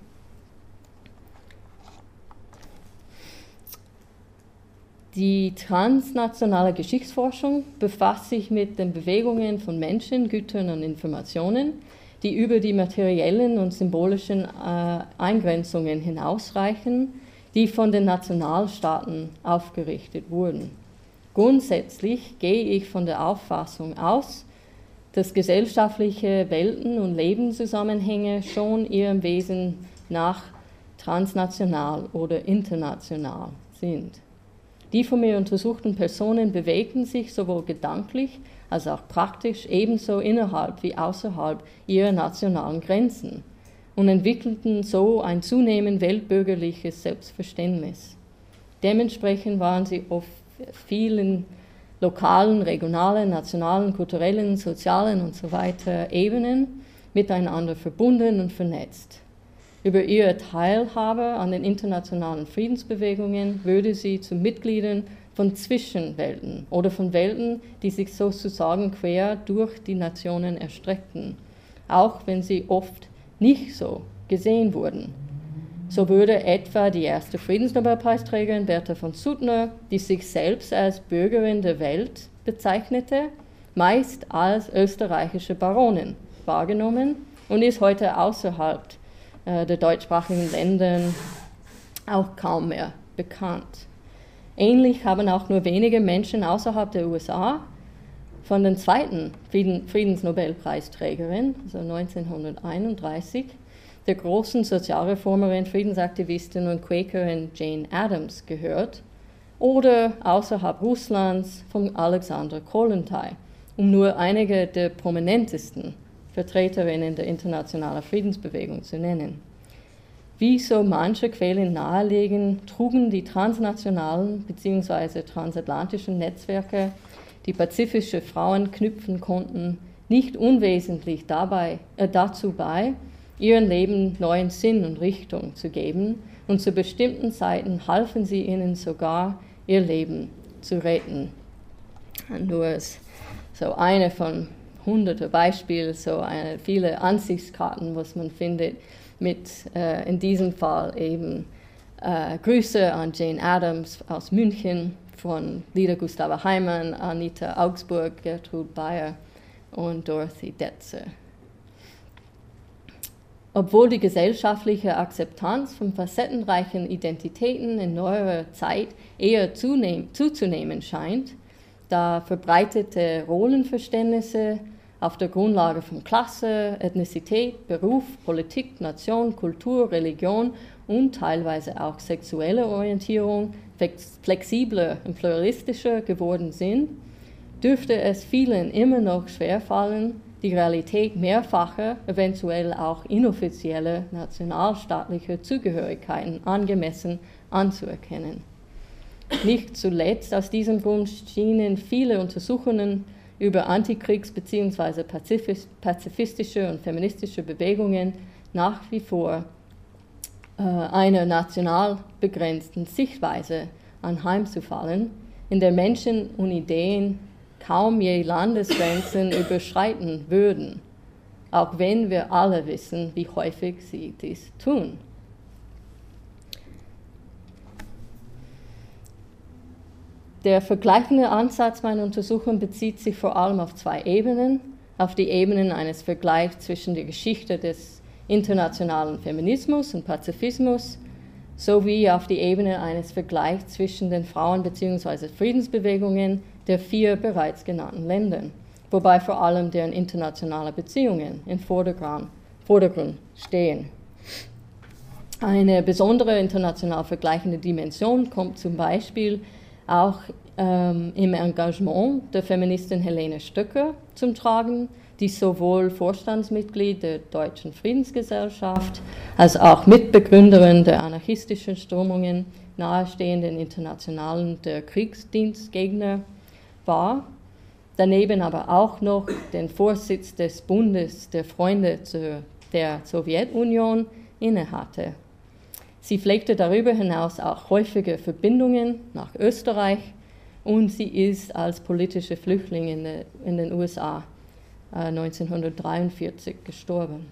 Die transnationale Geschichtsforschung befasst sich mit den Bewegungen von Menschen, Gütern und Informationen, die über die materiellen und symbolischen äh, Eingrenzungen hinausreichen, die von den Nationalstaaten aufgerichtet wurden. Grundsätzlich gehe ich von der Auffassung aus, dass gesellschaftliche Welten und Lebenszusammenhänge schon ihrem Wesen nach transnational oder international sind. Die von mir untersuchten Personen bewegten sich sowohl gedanklich als auch praktisch ebenso innerhalb wie außerhalb ihrer nationalen Grenzen und entwickelten so ein zunehmend weltbürgerliches Selbstverständnis. Dementsprechend waren sie auf vielen lokalen, regionalen, nationalen, kulturellen, sozialen und so weiter Ebenen miteinander verbunden und vernetzt. Über ihre Teilhabe an den internationalen Friedensbewegungen würde sie zu Mitgliedern von Zwischenwelten oder von Welten, die sich sozusagen quer durch die Nationen erstreckten, auch wenn sie oft nicht so gesehen wurden. So würde etwa die erste Friedensnobelpreisträgerin Bertha von Suttner, die sich selbst als Bürgerin der Welt bezeichnete, meist als österreichische Baronin wahrgenommen und ist heute außerhalb äh, der deutschsprachigen Länder auch kaum mehr bekannt. Ähnlich haben auch nur wenige Menschen außerhalb der USA von den zweiten Friedensnobelpreisträgerin, also 1931, der großen Sozialreformerin, Friedensaktivistin und Quakerin Jane Addams gehört oder außerhalb Russlands von Alexander Kollontai, um nur einige der prominentesten Vertreterinnen der internationalen Friedensbewegung zu nennen. Wie so manche Quellen nahelegen, trugen die transnationalen bzw. transatlantischen Netzwerke, die pazifische Frauen knüpfen konnten, nicht unwesentlich dabei, äh, dazu bei, ihrem Leben neuen Sinn und Richtung zu geben und zu bestimmten Zeiten halfen sie ihnen sogar, ihr Leben zu retten. Nur so eine von hunderten Beispielen, so eine, viele Ansichtskarten, was man findet, mit äh, in diesem Fall eben äh, Grüße an Jane Addams aus München, von Lida Gustava Heimann, Anita Augsburg, Gertrud Bayer und Dorothy Detzer. Obwohl die gesellschaftliche Akzeptanz von facettenreichen Identitäten in neuerer Zeit eher zuzunehmen scheint, da verbreitete Rollenverständnisse auf der Grundlage von Klasse, Ethnizität, Beruf, Politik, Nation, Kultur, Religion und teilweise auch sexuelle Orientierung flexibler und pluralistischer geworden sind, dürfte es vielen immer noch schwerfallen, die Realität mehrfacher, eventuell auch inoffizieller nationalstaatlicher Zugehörigkeiten angemessen anzuerkennen. Nicht zuletzt aus diesem Grund schienen viele Untersuchungen über Antikriegs- bzw. pazifistische und feministische Bewegungen nach wie vor äh, einer national begrenzten Sichtweise anheimzufallen, in der Menschen und Ideen kaum je Landesgrenzen [LAUGHS] überschreiten würden, auch wenn wir alle wissen, wie häufig sie dies tun. Der vergleichende Ansatz meiner Untersuchung bezieht sich vor allem auf zwei Ebenen. Auf die Ebenen eines Vergleichs zwischen der Geschichte des internationalen Feminismus und Pazifismus sowie auf die Ebene eines Vergleichs zwischen den Frauen- bzw. Friedensbewegungen der vier bereits genannten Länder, wobei vor allem deren internationale Beziehungen im Vordergrund Vordergrund stehen. Eine besondere international vergleichende Dimension kommt zum Beispiel auch ähm, im Engagement der Feministin Helene Stöcker zum Tragen, die sowohl Vorstandsmitglied der Deutschen Friedensgesellschaft als auch Mitbegründerin der anarchistischen Strömungen nahestehenden Internationalen der Kriegsdienstgegner war, daneben aber auch noch den Vorsitz des Bundes der Freunde der Sowjetunion innehatte. Sie pflegte darüber hinaus auch häufige Verbindungen nach Österreich und sie ist als politische Flüchtling in, den USA 1943 äh, gestorben.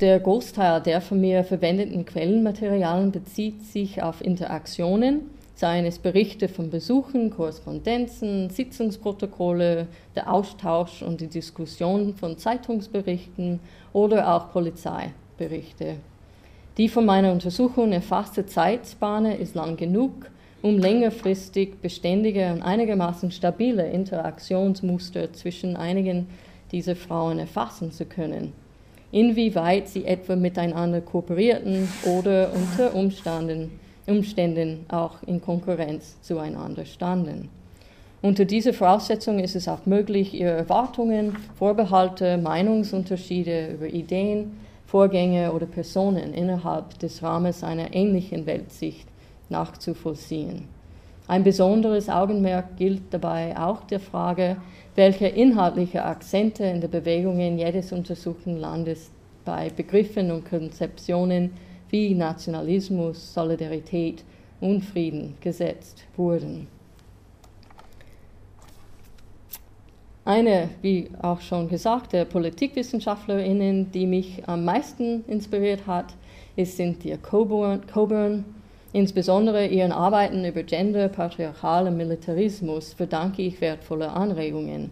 Der Großteil der von mir verwendeten Quellenmaterialien bezieht sich auf Interaktionen, seien es Berichte von Besuchen, Korrespondenzen, Sitzungsprotokolle, der Austausch und die Diskussion von Zeitungsberichten oder auch Polizeiberichte. Die von meiner Untersuchung erfasste Zeitspanne ist lang genug, um längerfristig beständige und einigermaßen stabile Interaktionsmuster zwischen einigen dieser Frauen erfassen zu können. Inwieweit sie etwa miteinander kooperierten oder unter Umständen, Umständen auch in Konkurrenz zueinander standen. Unter dieser Voraussetzung ist es auch möglich, ihre Erwartungen, Vorbehalte, Meinungsunterschiede über Ideen, Vorgänge oder Personen innerhalb des Rahmens einer ähnlichen Weltsicht nachzuvollziehen. Ein besonderes Augenmerk gilt dabei auch der Frage, welche inhaltliche Akzente in der Bewegungen jedes untersuchten Landes bei Begriffen und Konzeptionen wie Nationalismus, Solidarität und Frieden gesetzt wurden. Eine, wie auch schon gesagt, der Politikwissenschaftlerinnen, die mich am meisten inspiriert hat, ist Cynthia Coburn, Coburn Insbesondere ihren Arbeiten über Gender, Patriarchal und Militarismus verdanke ich wertvolle Anregungen.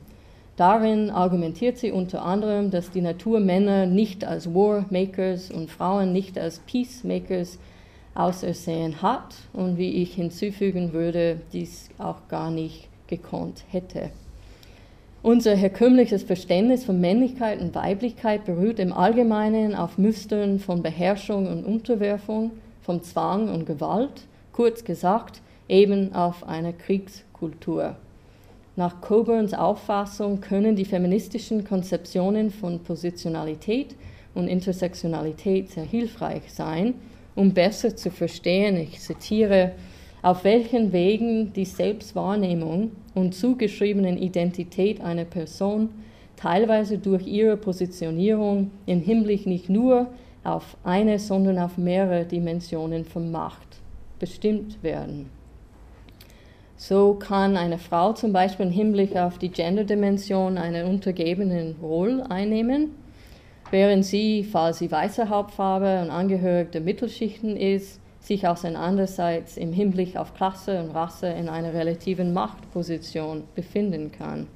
Darin argumentiert sie unter anderem, dass die Natur Männer nicht als Warmakers und Frauen nicht als Peacemakers ausersehen hat und wie ich hinzufügen würde, dies auch gar nicht gekonnt hätte. Unser herkömmliches Verständnis von Männlichkeit und Weiblichkeit beruht im Allgemeinen auf Mustern von Beherrschung und Unterwerfung, von Zwang und Gewalt, kurz gesagt eben auf einer Kriegskultur. Nach Coburns Auffassung können die feministischen Konzeptionen von Positionalität und Intersektionalität sehr hilfreich sein, um besser zu verstehen, ich zitiere, auf welchen Wegen die Selbstwahrnehmung und zugeschriebenen Identität einer Person teilweise durch ihre Positionierung im Hinblick nicht nur auf eine, sondern auf mehrere Dimensionen von Macht bestimmt werden. So kann eine Frau zum Beispiel im Hinblick auf die Gender-Dimension einen untergebenen Rolle einnehmen, während sie, falls sie weißer Hauptfarbe und angehörig der Mittelschichten ist, sich aus andererseits im Hinblick auf Klasse und Rasse in einer relativen Machtposition befinden kann.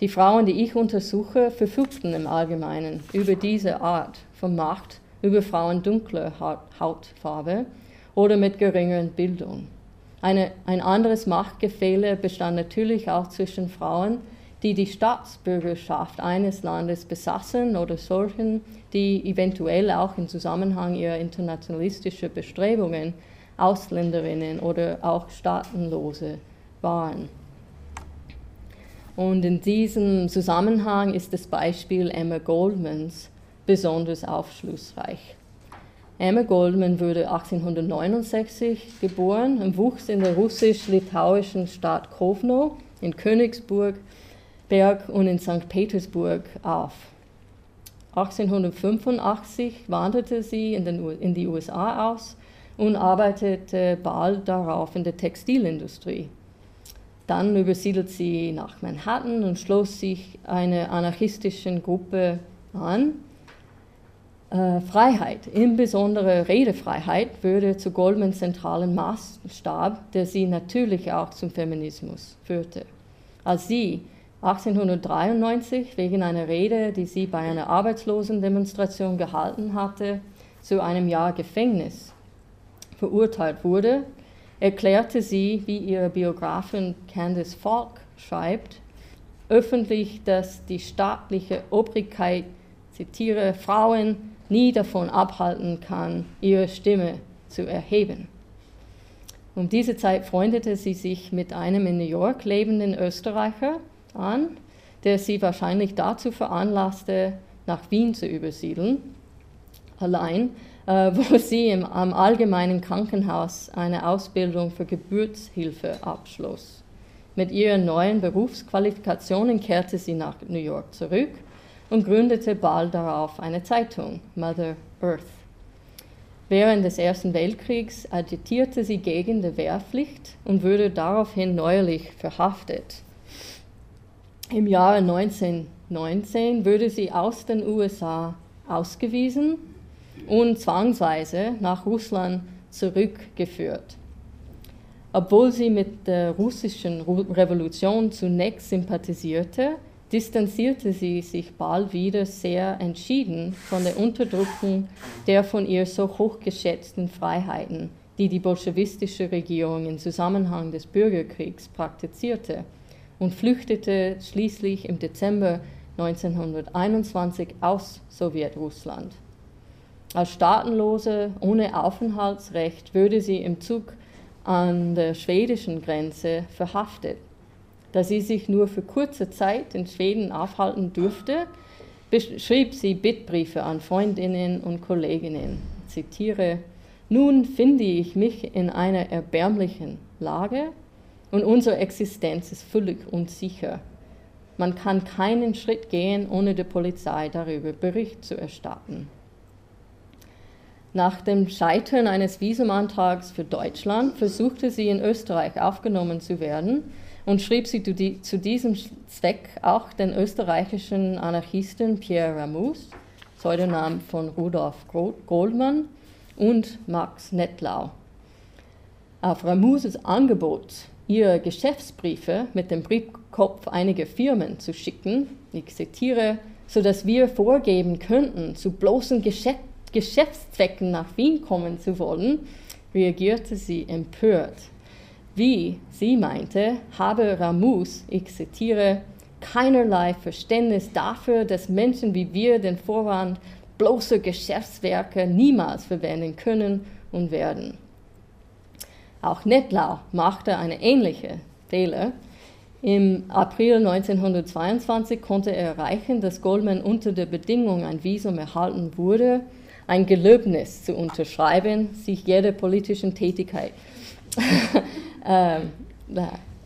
Die Frauen, die ich untersuche, verfügten im Allgemeinen über diese Art von Macht über Frauen dunkler Hautfarbe oder mit geringeren Bildung. Eine, ein anderes Machtgefälle bestand natürlich auch zwischen Frauen, die die Staatsbürgerschaft eines Landes besaßen oder solchen, die eventuell auch im Zusammenhang ihrer internationalistischen Bestrebungen Ausländerinnen oder auch Staatenlose waren. Und in diesem Zusammenhang ist das Beispiel Emma Goldmans besonders aufschlussreich. Emma Goldman wurde 1869 geboren und wuchs in der russisch-litauischen Stadt Kowno in Königsburg, Berg und in St. Petersburg auf. 1885 wanderte sie in, den, in die USA aus und arbeitete bald darauf in der Textilindustrie. Dann übersiedelt sie nach Manhattan und schloss sich einer anarchistischen Gruppe an. Äh, Freiheit, insbesondere Redefreiheit, würde zu Goldmans zentralen Maßstab, der sie natürlich auch zum Feminismus führte. Als sie 1893 wegen einer Rede, die sie bei einer Arbeitslosendemonstration gehalten hatte, zu einem Jahr Gefängnis verurteilt wurde, erklärte sie, wie ihre Biografin Candice Falk schreibt, öffentlich, dass die staatliche Obrigkeit, zitiere, Frauen nie davon abhalten kann, ihre Stimme zu erheben. Um diese Zeit freundete sie sich mit einem in New York lebenden Österreicher an, der sie wahrscheinlich dazu veranlasste, nach Wien zu übersiedeln, allein, äh, [LAUGHS] wo sie im, am Allgemeinen Krankenhaus eine Ausbildung für Geburtshilfe abschloss. Mit ihren neuen Berufsqualifikationen kehrte sie nach New York zurück und gründete bald darauf eine Zeitung, Mother Earth. Während des Ersten Weltkriegs agitierte sie gegen die Wehrpflicht und wurde daraufhin neuerlich verhaftet. Im Jahre 1919 wurde sie aus den USA ausgewiesen und zwangsweise nach Russland zurückgeführt. Obwohl sie mit der russischen Revolution zunächst sympathisierte, distanzierte sie sich bald wieder sehr entschieden von der Unterdrückung der von ihr so hochgeschätzten Freiheiten, die die bolschewistische Regierung im Zusammenhang des Bürgerkriegs praktizierte und flüchtete schließlich im Dezember 1921 aus Sowjetrussland. Als Staatenlose ohne Aufenthaltsrecht würde sie im Zug an der schwedischen Grenze verhaftet. Da sie sich nur für kurze Zeit in Schweden aufhalten durfte, schrieb sie Bittbriefe an Freundinnen und Kolleginnen. Zitiere: Nun finde ich mich in einer erbärmlichen Lage und unsere Existenz ist völlig unsicher. Man kann keinen Schritt gehen, ohne der Polizei darüber Bericht zu erstatten. Nach dem Scheitern eines Visumantrags für Deutschland versuchte sie in Österreich aufgenommen zu werden und schrieb sie zu diesem Zweck auch den österreichischen Anarchisten Pierre Ramus, Pseudonym von Rudolf Goldmann, und Max Nettlau. Auf Ramuses Angebot, ihre Geschäftsbriefe mit dem Briefkopf einiger Firmen zu schicken, ich zitiere, sodass wir vorgeben könnten, zu bloßen Geschäft Geschäftszwecken nach Wien kommen zu wollen, reagierte sie empört. Wie sie meinte, habe Ramus, ich zitiere, keinerlei Verständnis dafür, dass Menschen wie wir den Vorwand bloßer Geschäftswerke niemals verwenden können und werden. Auch Nettlau machte eine ähnliche Fehler. Im April 1922 konnte er erreichen, dass Goldman unter der Bedingung ein Visum erhalten wurde, ein Gelöbnis zu unterschreiben, sich jeder politischen Tätigkeit, ähm,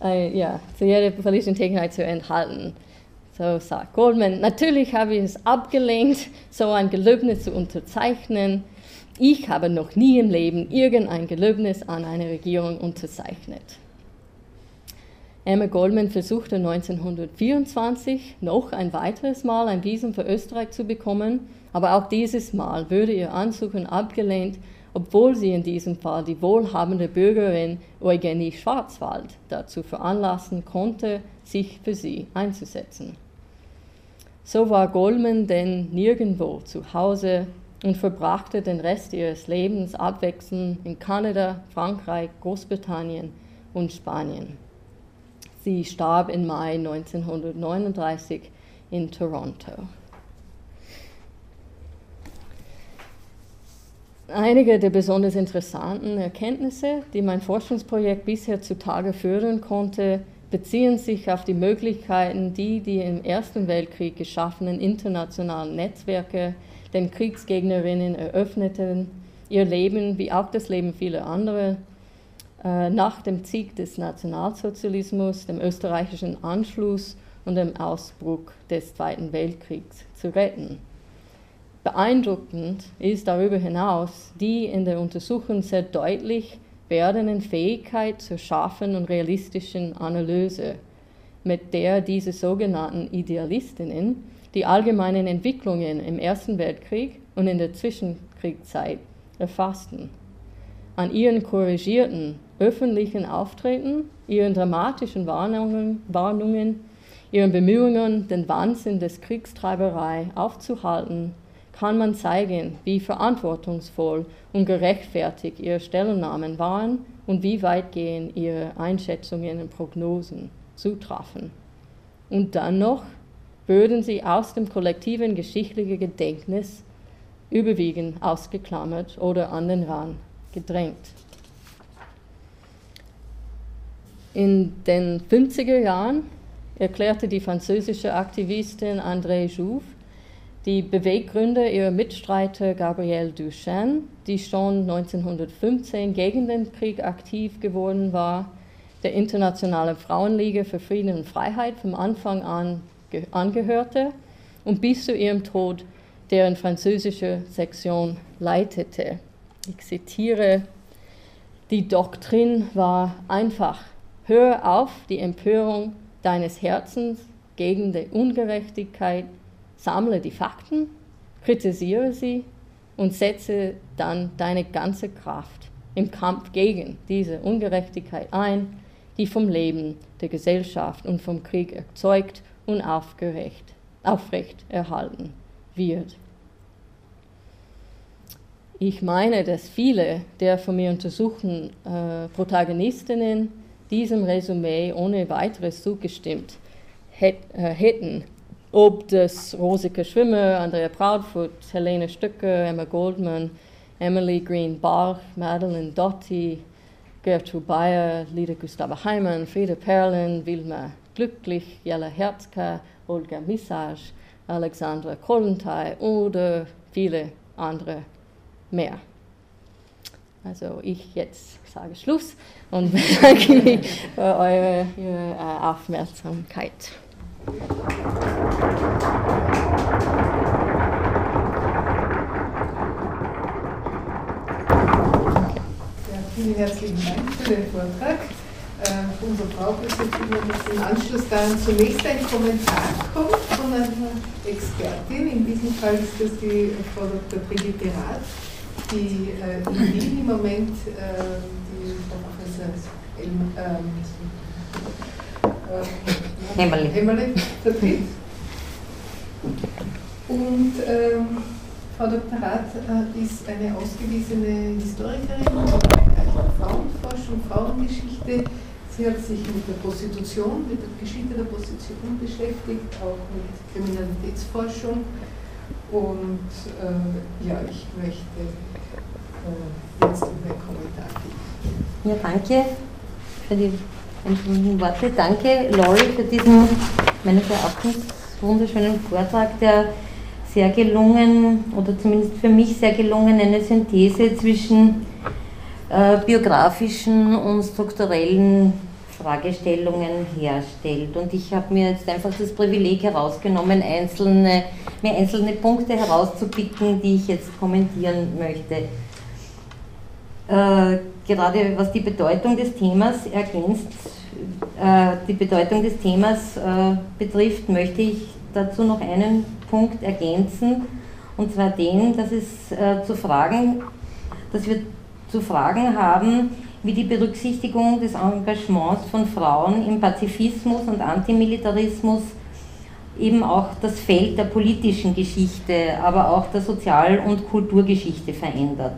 äh, ja, zu jeder politischen Tätigkeit zu enthalten. So sagt Goldman, natürlich habe ich es abgelehnt, so ein Gelöbnis zu unterzeichnen. Ich habe noch nie im Leben irgendein Gelöbnis an eine Regierung unterzeichnet. Emma Goldman versuchte 1924 noch ein weiteres Mal ein Visum für Österreich zu bekommen, aber auch dieses Mal würde ihr Ansuchen abgelehnt, obwohl sie in diesem Fall die wohlhabende Bürgerin Eugenie Schwarzwald dazu veranlassen konnte, sich für sie einzusetzen. So war Goldman denn nirgendwo zu Hause und verbrachte den Rest ihres Lebens abwechselnd in Kanada, Frankreich, Großbritannien und Spanien. Sie starb im Mai 1939 in Toronto. Einige der besonders interessanten Erkenntnisse, die mein Forschungsprojekt bisher zutage führen konnte, beziehen sich auf die Möglichkeiten, die die im Ersten Weltkrieg geschaffenen internationalen Netzwerke den Kriegsgegnerinnen eröffneten, ihr Leben wie auch das Leben vieler anderer äh, nach dem Sieg des Nationalsozialismus, dem österreichischen Anschluss und dem Ausbruch des Zweiten Weltkriegs zu retten. Beeindruckend ist darüber hinaus die in der Untersuchung sehr deutlich werdenden Fähigkeit zur scharfen und realistischen Analyse, mit der diese sogenannten Idealistinnen die allgemeinen Entwicklungen im Ersten Weltkrieg und in der Zwischenkriegszeit erfassten. An ihren korrigierten öffentlichen Auftreten, ihren dramatischen Warnungen, Warnungen ihren Bemühungen, den Wahnsinn des Kriegstreiberei aufzuhalten kann man zeigen, wie verantwortungsvoll und gerechtfertigt ihre Stellungnahmen waren und wie weitgehend ihre Einschätzungen und Prognosen zutrafen. Und dann noch würden sie aus dem kollektiven geschichtlichen Gedächtnis überwiegend ausgeklammert oder an den Rand gedrängt. In den 50er Jahren erklärte die französische Aktivistin André Jouve die Beweggründe ihrer Mitstreiter Gabrielle Duchesne, die schon 1915 gegen den Krieg aktiv geworden war, der Internationalen Frauenliga für Frieden und Freiheit vom Anfang an angehörte und bis zu ihrem Tod deren französische Sektion leitete. Ich zitiere, die Doktrin war einfach. Hör auf die Empörung deines Herzens gegen die Ungerechtigkeit, sammle die Fakten, kritisiere sie und setze dann deine ganze Kraft im Kampf gegen diese Ungerechtigkeit ein, die vom Leben der Gesellschaft und vom Krieg erzeugt und aufgerecht, aufrecht erhalten wird. Ich meine, dass viele der von mir untersuchten äh, Protagonistinnen diesem Resümee ohne weiteres zugestimmt äh, hätten. Ob das Rosike Schwimmer, Andrea Proudfoot, Helene Stücker, Emma Goldman, Emily Green Bach, Madeline Dotti, Gertrude Bayer, Lida Gustava Heimann, Frieda Perlin, Wilma Glücklich, Jella Herzka, Olga Missage, Alexandra Kollentay oder viele andere mehr. Also ich jetzt sage Schluss und [LAUGHS] bedanke mich für eure, eure äh, Aufmerksamkeit. Vielen herzlichen Dank für den Vortrag. Äh, unser Brauch ist jetzt dass im Anschluss daran zunächst ein Kommentar kommt von einer Expertin. In diesem Fall ist das die Frau Dr. Brigitte Rath die äh, in Wien im Moment äh, die Frau Professor ähm, äh, Hämmerle. Hämmerle vertritt. Und ähm, Frau Dr. Rath äh, ist eine ausgewiesene Historikerin auch Frauenforschung, Frauengeschichte. Sie hat sich mit der Prostitution, mit der Geschichte der Prostitution beschäftigt, auch mit Kriminalitätsforschung. Und äh, ja, ich möchte äh, jetzt um den Kommentar geben. Ja, danke für die empfindlichen Worte. Danke, Lori, für diesen meines Erachtens wunderschönen Vortrag, der sehr gelungen, oder zumindest für mich sehr gelungen, eine Synthese zwischen äh, biografischen und strukturellen Fragestellungen herstellt. Und ich habe mir jetzt einfach das Privileg herausgenommen, einzelne, mir einzelne Punkte herauszupicken, die ich jetzt kommentieren möchte. Äh, gerade was die Bedeutung des Themas ergänzt, äh, die Bedeutung des Themas äh, betrifft, möchte ich dazu noch einen Punkt ergänzen, und zwar den, dass es äh, zu fragen, dass wir zu fragen haben, wie die Berücksichtigung des Engagements von Frauen im Pazifismus und Antimilitarismus eben auch das Feld der politischen Geschichte, aber auch der Sozial- und Kulturgeschichte verändert.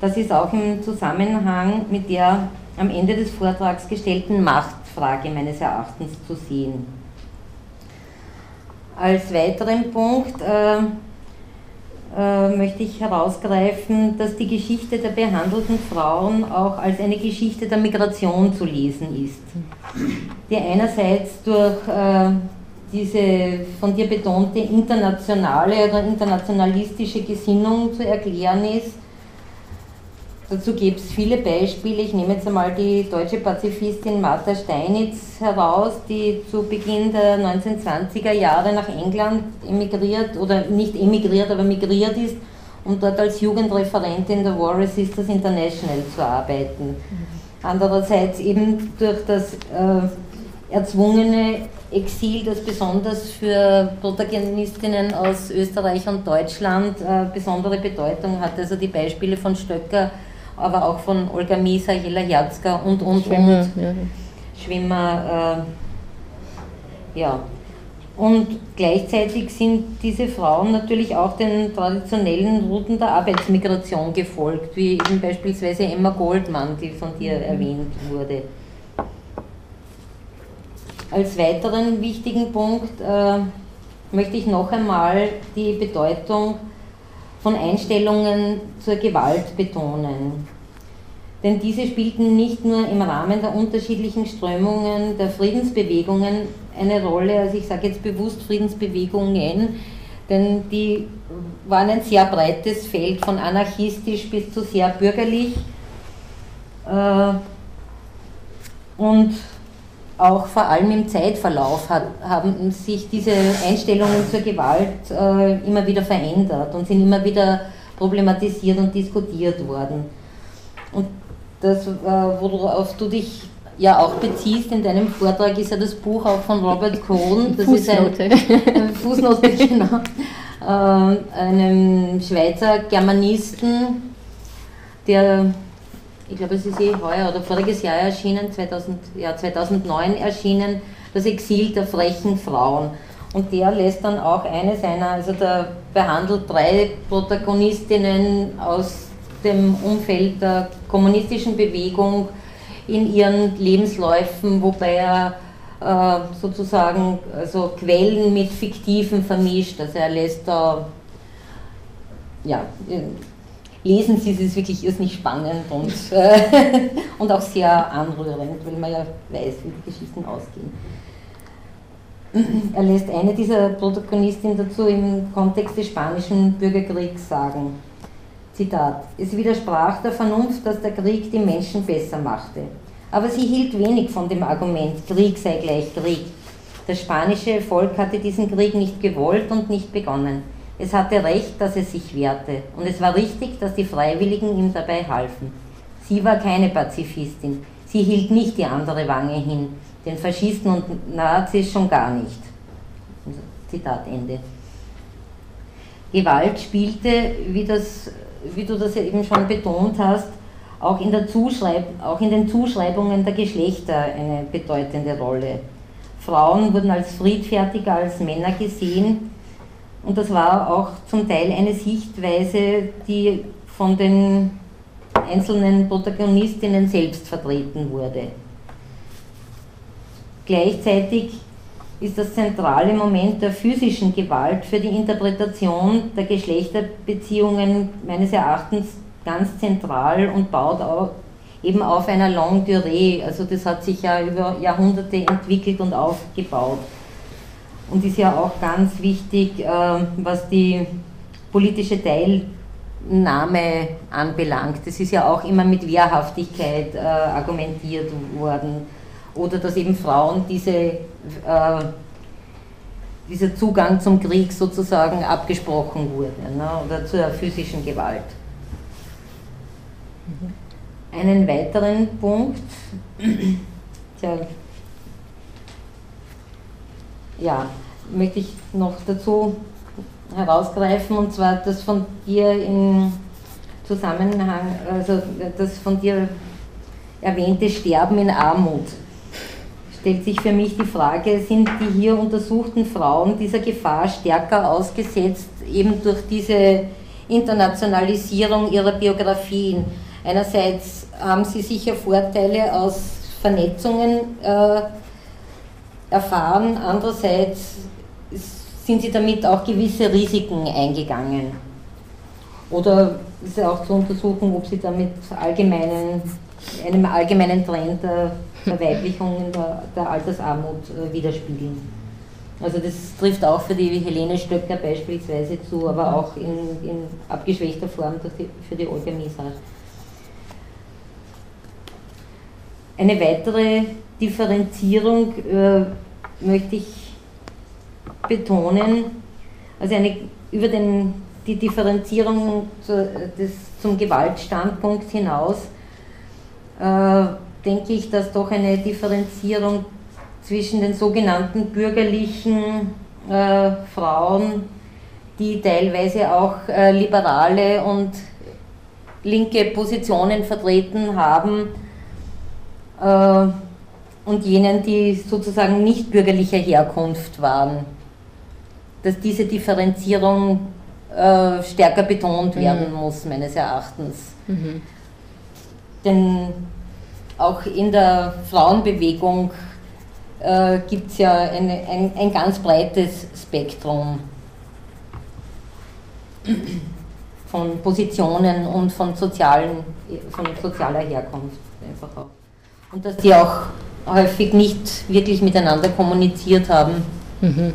Das ist auch im Zusammenhang mit der am Ende des Vortrags gestellten Machtfrage meines Erachtens zu sehen. Als weiteren Punkt äh, äh, möchte ich herausgreifen, dass die Geschichte der behandelten Frauen auch als eine Geschichte der Migration zu lesen ist, die einerseits durch äh, diese von dir betonte internationale oder internationalistische Gesinnung zu erklären ist, Dazu gibt es viele Beispiele. Ich nehme jetzt einmal die deutsche Pazifistin Martha Steinitz heraus, die zu Beginn der 1920er Jahre nach England emigriert oder nicht emigriert, aber migriert ist, um dort als Jugendreferentin der War Resisters International zu arbeiten. Andererseits eben durch das äh, erzwungene Exil, das besonders für Protagonistinnen aus Österreich und Deutschland äh, besondere Bedeutung hat. Also die Beispiele von Stöcker aber auch von Olga Misa, Jela Jatzka und, und, Schwimmer, und. Ja. Schwimmer, äh, ja. Und gleichzeitig sind diese Frauen natürlich auch den traditionellen Routen der Arbeitsmigration gefolgt, wie eben beispielsweise Emma Goldman, die von dir mhm. erwähnt wurde. als weiteren wichtigen Punkt äh, möchte ich noch einmal die Bedeutung von Einstellungen zur Gewalt betonen. Denn diese spielten nicht nur im Rahmen der unterschiedlichen Strömungen der Friedensbewegungen eine Rolle, also ich sage jetzt bewusst Friedensbewegungen, denn die waren ein sehr breites Feld von anarchistisch bis zu sehr bürgerlich. Äh, und auch vor allem im Zeitverlauf hat, haben sich diese Einstellungen zur Gewalt äh, immer wieder verändert und sind immer wieder problematisiert und diskutiert worden. Und das, äh, worauf du dich ja auch beziehst in deinem Vortrag, ist ja das Buch auch von Robert Cohn. Das Fußnote. ist ein [LAUGHS] Fußnote, genau. Äh, einem Schweizer Germanisten, der ich glaube, es ist eh heuer oder voriges Jahr erschienen, 2000, ja, 2009 erschienen, das Exil der frechen Frauen. Und der lässt dann auch eine seiner, also der behandelt drei Protagonistinnen aus dem Umfeld der kommunistischen Bewegung in ihren Lebensläufen, wobei er äh, sozusagen also Quellen mit Fiktiven vermischt. Also er lässt da ja, lesen Sie es, ist wirklich irrsinnig spannend und, äh, [LAUGHS] und auch sehr anrührend, weil man ja weiß, wie die Geschichten ausgehen. Er lässt eine dieser Protagonistin dazu im Kontext des spanischen Bürgerkriegs sagen. Zitat, es widersprach der Vernunft, dass der Krieg die Menschen besser machte. Aber sie hielt wenig von dem Argument, Krieg sei gleich Krieg. Das spanische Volk hatte diesen Krieg nicht gewollt und nicht begonnen. Es hatte recht, dass es sich wehrte, und es war richtig, dass die Freiwilligen ihm dabei halfen. Sie war keine Pazifistin, sie hielt nicht die andere Wange hin, den Faschisten und Nazis schon gar nicht. Zitat Ende. Gewalt spielte, wie, das, wie du das eben schon betont hast, auch in, der Zuschreib, auch in den Zuschreibungen der Geschlechter eine bedeutende Rolle. Frauen wurden als friedfertiger als Männer gesehen, und das war auch zum Teil eine Sichtweise, die von den einzelnen Protagonistinnen selbst vertreten wurde. Gleichzeitig ist das zentrale Moment der physischen Gewalt für die Interpretation der Geschlechterbeziehungen meines Erachtens ganz zentral und baut auch eben auf einer Longue Durée. Also das hat sich ja über Jahrhunderte entwickelt und aufgebaut und ist ja auch ganz wichtig, äh, was die politische Teilnahme anbelangt. Das ist ja auch immer mit Wehrhaftigkeit äh, argumentiert worden. Oder dass eben Frauen diese, äh, dieser Zugang zum Krieg sozusagen abgesprochen wurde ne, oder zur physischen Gewalt. Einen weiteren Punkt, tja, ja, möchte ich noch dazu herausgreifen, und zwar das von dir im Zusammenhang, also das von dir erwähnte Sterben in Armut. Stellt sich für mich die Frage, sind die hier untersuchten Frauen dieser Gefahr stärker ausgesetzt, eben durch diese Internationalisierung ihrer Biografien? Einerseits haben sie sicher Vorteile aus Vernetzungen äh, erfahren. Andererseits sind sie damit auch gewisse Risiken eingegangen. Oder ist auch zu untersuchen, ob sie damit allgemeinen, einem allgemeinen Trend der Verweiblichung der, der Altersarmut äh, widerspiegeln. Also das trifft auch für die Helene Stöckner beispielsweise zu, aber auch in, in abgeschwächter Form für die Olga Misar. Eine weitere Differenzierung äh, möchte ich betonen, also eine, über den, die Differenzierung zu, des, zum Gewaltstandpunkt hinaus, äh, denke ich, dass doch eine Differenzierung zwischen den sogenannten bürgerlichen äh, Frauen, die teilweise auch äh, liberale und linke Positionen vertreten haben, äh, und jenen, die sozusagen nicht bürgerlicher Herkunft waren. Dass diese Differenzierung äh, stärker betont mhm. werden muss, meines Erachtens. Mhm. Denn auch in der Frauenbewegung äh, gibt es ja eine, ein, ein ganz breites Spektrum von Positionen und von, sozialen, von sozialer Herkunft einfach auch. Und dass die auch häufig nicht wirklich miteinander kommuniziert haben, mhm.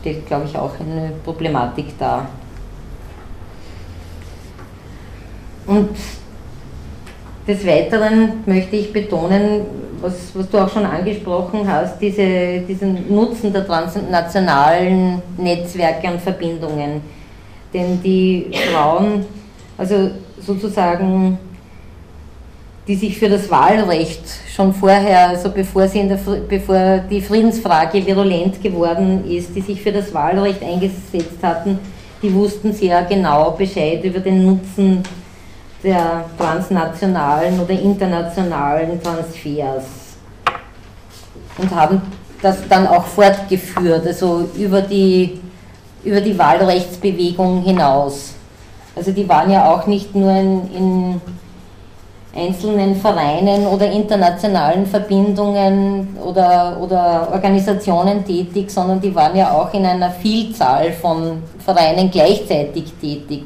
stellt, glaube ich, auch eine Problematik dar. Und des Weiteren möchte ich betonen, was, was du auch schon angesprochen hast, diese, diesen Nutzen der transnationalen Netzwerke und Verbindungen. Denn die Frauen, also sozusagen, die sich für das Wahlrecht schon vorher, also bevor, sie in der, bevor die Friedensfrage virulent geworden ist, die sich für das Wahlrecht eingesetzt hatten, die wussten sehr genau Bescheid über den Nutzen der transnationalen oder internationalen Transfers und haben das dann auch fortgeführt, also über die, über die Wahlrechtsbewegung hinaus. Also die waren ja auch nicht nur in, in einzelnen Vereinen oder internationalen Verbindungen oder, oder Organisationen tätig, sondern die waren ja auch in einer Vielzahl von Vereinen gleichzeitig tätig.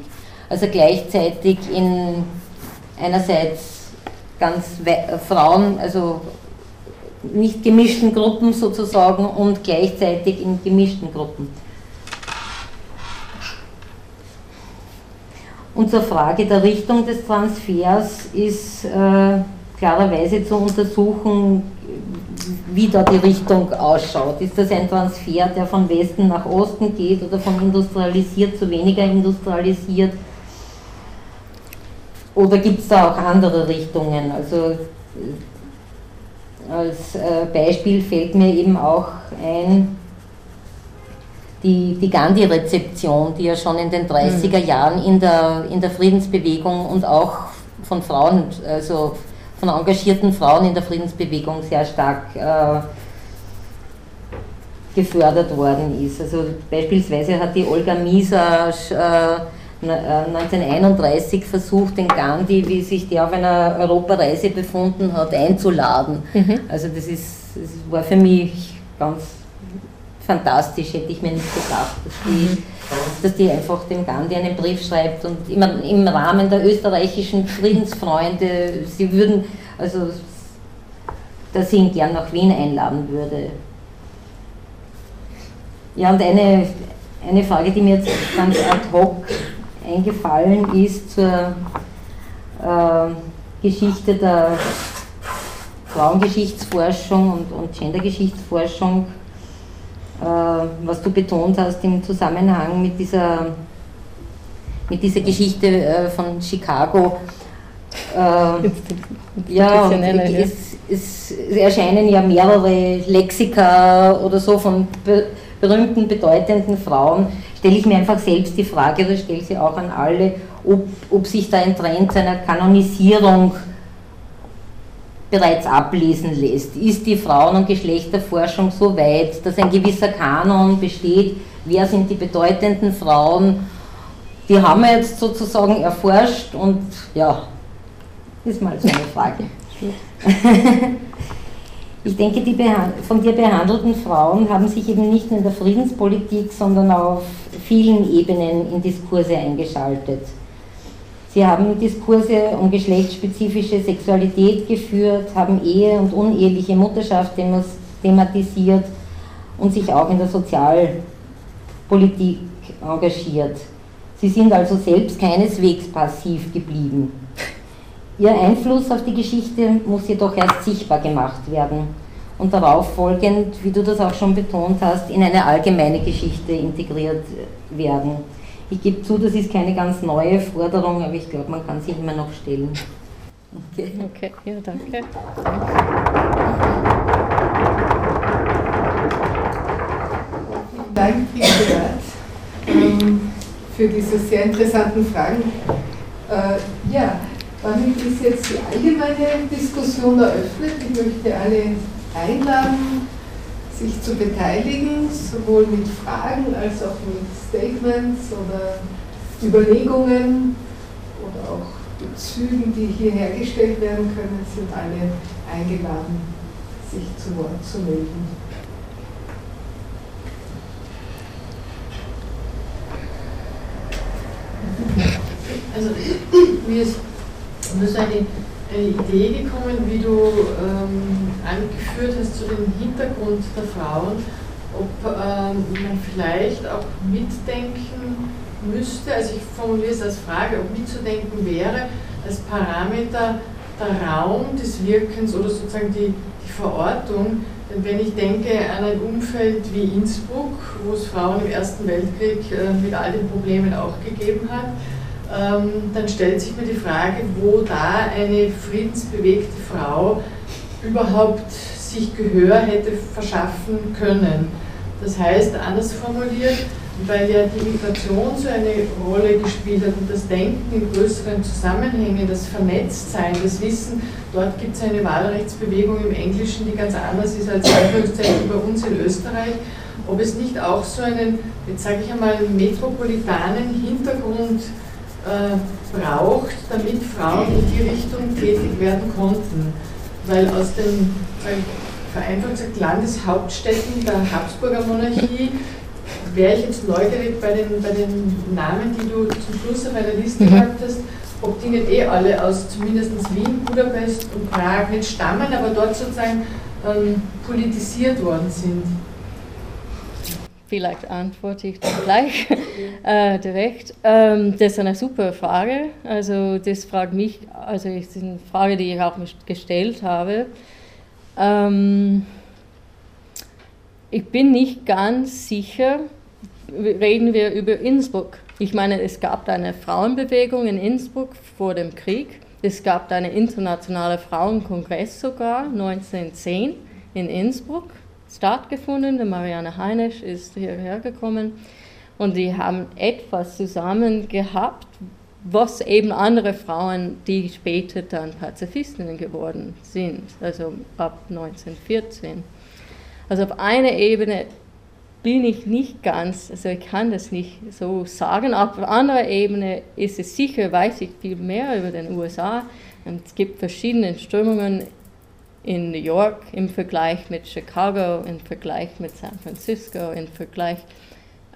Also gleichzeitig in einerseits ganz Frauen, also nicht gemischten Gruppen sozusagen und gleichzeitig in gemischten Gruppen. Und zur Frage der Richtung des Transfers ist äh, klarerweise zu untersuchen, wie da die Richtung ausschaut. Ist das ein Transfer, der von Westen nach Osten geht oder von industrialisiert zu weniger industrialisiert? Oder gibt es da auch andere Richtungen? Also als äh, Beispiel fällt mir eben auch ein die, die Gandhi-Rezeption, die ja schon in den 30er mhm. Jahren in der, in der Friedensbewegung und auch von Frauen, also von engagierten Frauen in der Friedensbewegung sehr stark äh, gefördert worden ist. Also beispielsweise hat die Olga Mieser äh, 1931 äh, versucht, den Gandhi, wie sich der auf einer Europareise befunden hat, einzuladen. Mhm. Also das, ist, das war für mich ganz fantastisch, hätte ich mir nicht gedacht, dass die, mhm. dass die einfach dem Gandhi einen Brief schreibt und immer im Rahmen der österreichischen Friedensfreunde, sie würden, also dass sie ihn gern nach Wien einladen würde. Ja, und eine, eine Frage, die mir jetzt ganz ad hoc eingefallen ist zur äh, Geschichte der Frauengeschichtsforschung und, und Gendergeschichtsforschung, was du betont hast im Zusammenhang mit dieser, mit dieser Geschichte äh, von Chicago. Äh, ja, es, es, erscheinen ja mehrere Lexika oder so von berühmten, bedeutenden Frauen, stelle ich mir einfach selbst die Frage, oder stelle sie auch an alle, ob, ob sich da ein Trend einer Kanonisierung bereits ablesen lässt. Ist die Frauen- und Geschlechterforschung so weit, dass ein gewisser Kanon besteht, wer sind die bedeutenden Frauen, die haben wir jetzt sozusagen erforscht und ja, ist mal so eine Frage. [LAUGHS] Ich denke, die von dir behandelten Frauen haben sich eben nicht nur in der Friedenspolitik, sondern auf vielen Ebenen in Diskurse eingeschaltet. Sie haben Diskurse um geschlechtsspezifische Sexualität geführt, haben Ehe und uneheliche Mutterschaft thematisiert und sich auch in der Sozialpolitik engagiert. Sie sind also selbst keineswegs passiv geblieben. Ihr Einfluss auf die Geschichte muss jedoch erst sichtbar gemacht werden und darauf folgend, wie du das auch schon betont hast, in eine allgemeine Geschichte integriert werden. Ich gebe zu, das ist keine ganz neue Forderung, aber ich glaube, man kann sie immer noch stellen. Okay, okay ja, danke. Danke, Beat, ähm, für diese sehr interessanten Fragen. Äh, ja, damit ist jetzt die allgemeine Diskussion eröffnet. Ich möchte alle einladen, sich zu beteiligen, sowohl mit Fragen als auch mit Statements oder Überlegungen oder auch Bezügen, die hier hergestellt werden können, sind alle eingeladen, sich zu Wort zu melden. Also mir ist eine, Idee gekommen, wie du ähm, angeführt hast zu dem Hintergrund der Frauen, ob ähm, man vielleicht auch mitdenken müsste, also ich formuliere es als Frage, ob mitzudenken wäre, als Parameter der Raum des Wirkens oder sozusagen die, die Verortung. Denn wenn ich denke an ein Umfeld wie Innsbruck, wo es Frauen im Ersten Weltkrieg äh, mit all den Problemen auch gegeben hat, dann stellt sich mir die Frage, wo da eine friedensbewegte Frau überhaupt sich Gehör hätte verschaffen können. Das heißt, anders formuliert, weil ja die Migration so eine Rolle gespielt hat und das Denken in größeren Zusammenhängen, das Vernetztsein, das Wissen, dort gibt es eine Wahlrechtsbewegung im Englischen, die ganz anders ist als bei uns in Österreich, ob es nicht auch so einen, jetzt sage ich einmal, metropolitanen Hintergrund äh, braucht, damit Frauen in die Richtung tätig werden konnten. Weil aus den, vereinfacht gesagt, Landeshauptstädten der Habsburger Monarchie wäre ich jetzt neugierig bei den, bei den Namen, die du zum Schluss auf einer Liste mhm. gehabt hast, ob die nicht eh alle aus zumindest Wien, Budapest und Prag nicht stammen, aber dort sozusagen ähm, politisiert worden sind. Vielleicht antworte ich dann gleich [LAUGHS] äh, direkt. Ähm, das ist eine super Frage. Also das fragt mich, also ist eine Frage, die ich auch gestellt habe. Ähm, ich bin nicht ganz sicher, reden wir über Innsbruck. Ich meine, es gab eine Frauenbewegung in Innsbruck vor dem Krieg. Es gab einen internationalen Frauenkongress sogar 1910 in Innsbruck stattgefunden. Die Marianne Heinisch ist hierher gekommen und die haben etwas zusammen gehabt, was eben andere Frauen, die später dann Pazifistinnen geworden sind, also ab 1914. Also auf einer Ebene bin ich nicht ganz, also ich kann das nicht so sagen. Auf anderer Ebene ist es sicher, weiß ich viel mehr über den USA. Und es gibt verschiedene Strömungen in New York im Vergleich mit Chicago, im Vergleich mit San Francisco, im Vergleich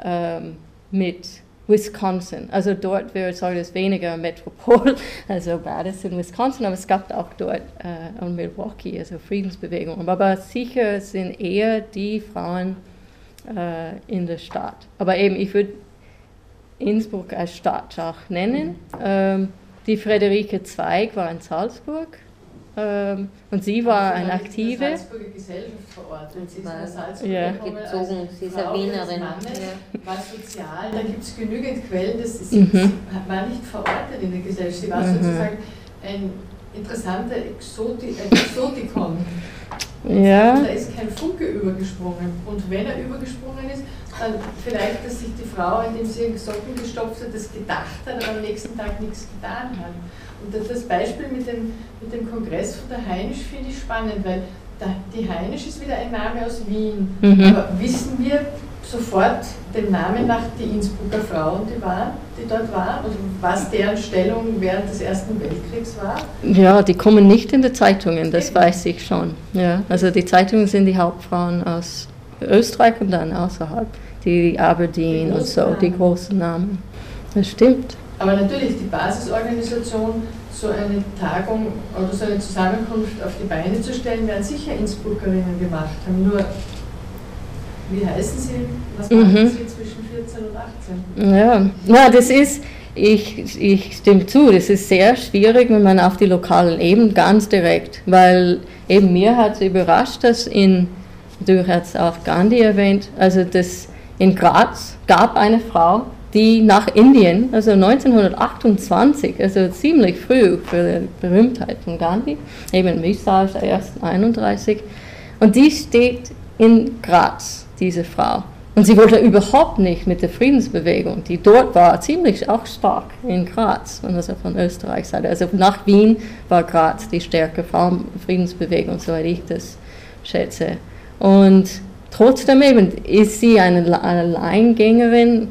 ähm, mit Wisconsin. Also dort wäre es weniger Metropol, [LAUGHS] also Madison, Wisconsin, aber es gab auch dort äh, und Milwaukee, also Friedensbewegungen. Aber sicher sind eher die Frauen, äh, in der Stadt. Aber eben, ich würde Innsbruck als Stadt auch nennen. Ähm, die Friederike Zweig war in Salzburg und sie war eine aktive. In Salzburger Gesellschaft verortet. Sie ist in Salzburg ja. gezogen. Sie ist eine Wienerin. war sozial. Da gibt es genügend Quellen. Das ist, mhm. Sie war nicht verortet in der Gesellschaft. Sie war mhm. sozusagen ein interessanter Exoti Exotikon. Ja. Da ist kein Funke übergesprungen. Und wenn er übergesprungen ist, dann vielleicht, dass sich die Frau, indem sie ihren Socken gestopft hat, das gedacht hat, aber am nächsten Tag nichts getan hat. Und das Beispiel mit dem, mit dem Kongress von der Heinisch finde ich spannend, weil die Heinisch ist wieder ein Name aus Wien. Mhm. Aber wissen wir sofort den Namen nach die Innsbrucker Frauen, die, waren, die dort waren und was deren Stellung während des Ersten Weltkriegs war? Ja, die kommen nicht in die Zeitungen, das Eben. weiß ich schon. Ja, also die Zeitungen sind die Hauptfrauen aus Österreich und dann außerhalb, die Aberdeen die und so, die großen Namen. Das stimmt. Aber natürlich, die Basisorganisation, so eine Tagung oder so eine Zusammenkunft auf die Beine zu stellen, werden sicher Innsbruckerinnen gemacht haben. Nur, wie heißen sie? Was machen mhm. sie zwischen 14 und 18? Ja, ja das ist, ich, ich stimme zu, das ist sehr schwierig, wenn man auf die lokalen Ebenen ganz direkt, weil eben mir hat es überrascht, dass in, du hast auch Gandhi erwähnt, also das in Graz gab eine Frau, die nach Indien, also 1928, also ziemlich früh für die Berühmtheit von Gandhi, eben Visage erst 31, und die steht in Graz, diese Frau. Und sie wollte überhaupt nicht mit der Friedensbewegung, die dort war, ziemlich auch stark in Graz, also von Österreich Seite. Also nach Wien war Graz die stärkere Frauenfriedensbewegung, soweit ich das schätze. Und trotzdem eben ist sie eine Alleingängerin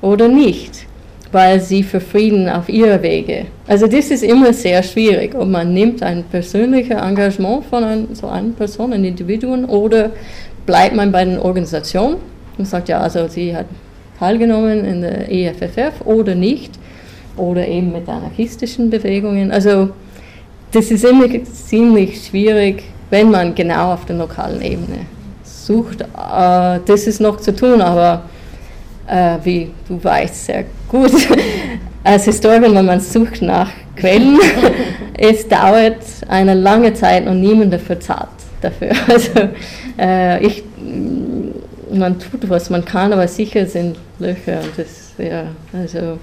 oder nicht. weil sie für Frieden auf ihre Wege. Also das ist immer sehr schwierig, ob man nimmt ein persönliches Engagement von ein, so einer Person, einem Individuum, oder bleibt man bei den Organisationen und sagt, ja, also sie hat teilgenommen in der EFFF oder nicht, oder eben mit anarchistischen Bewegungen. Also das ist immer ziemlich schwierig, wenn man genau auf der lokalen Ebene sucht. Äh, das ist noch zu tun, aber äh, wie du weißt sehr gut, [LAUGHS] als Historiker, wenn man sucht nach Quellen, [LAUGHS] es dauert eine lange Zeit und niemand dafür zahlt dafür. [LAUGHS] Also äh, ich, man tut, was man kann, aber sicher sind Löcher und das wäre, also...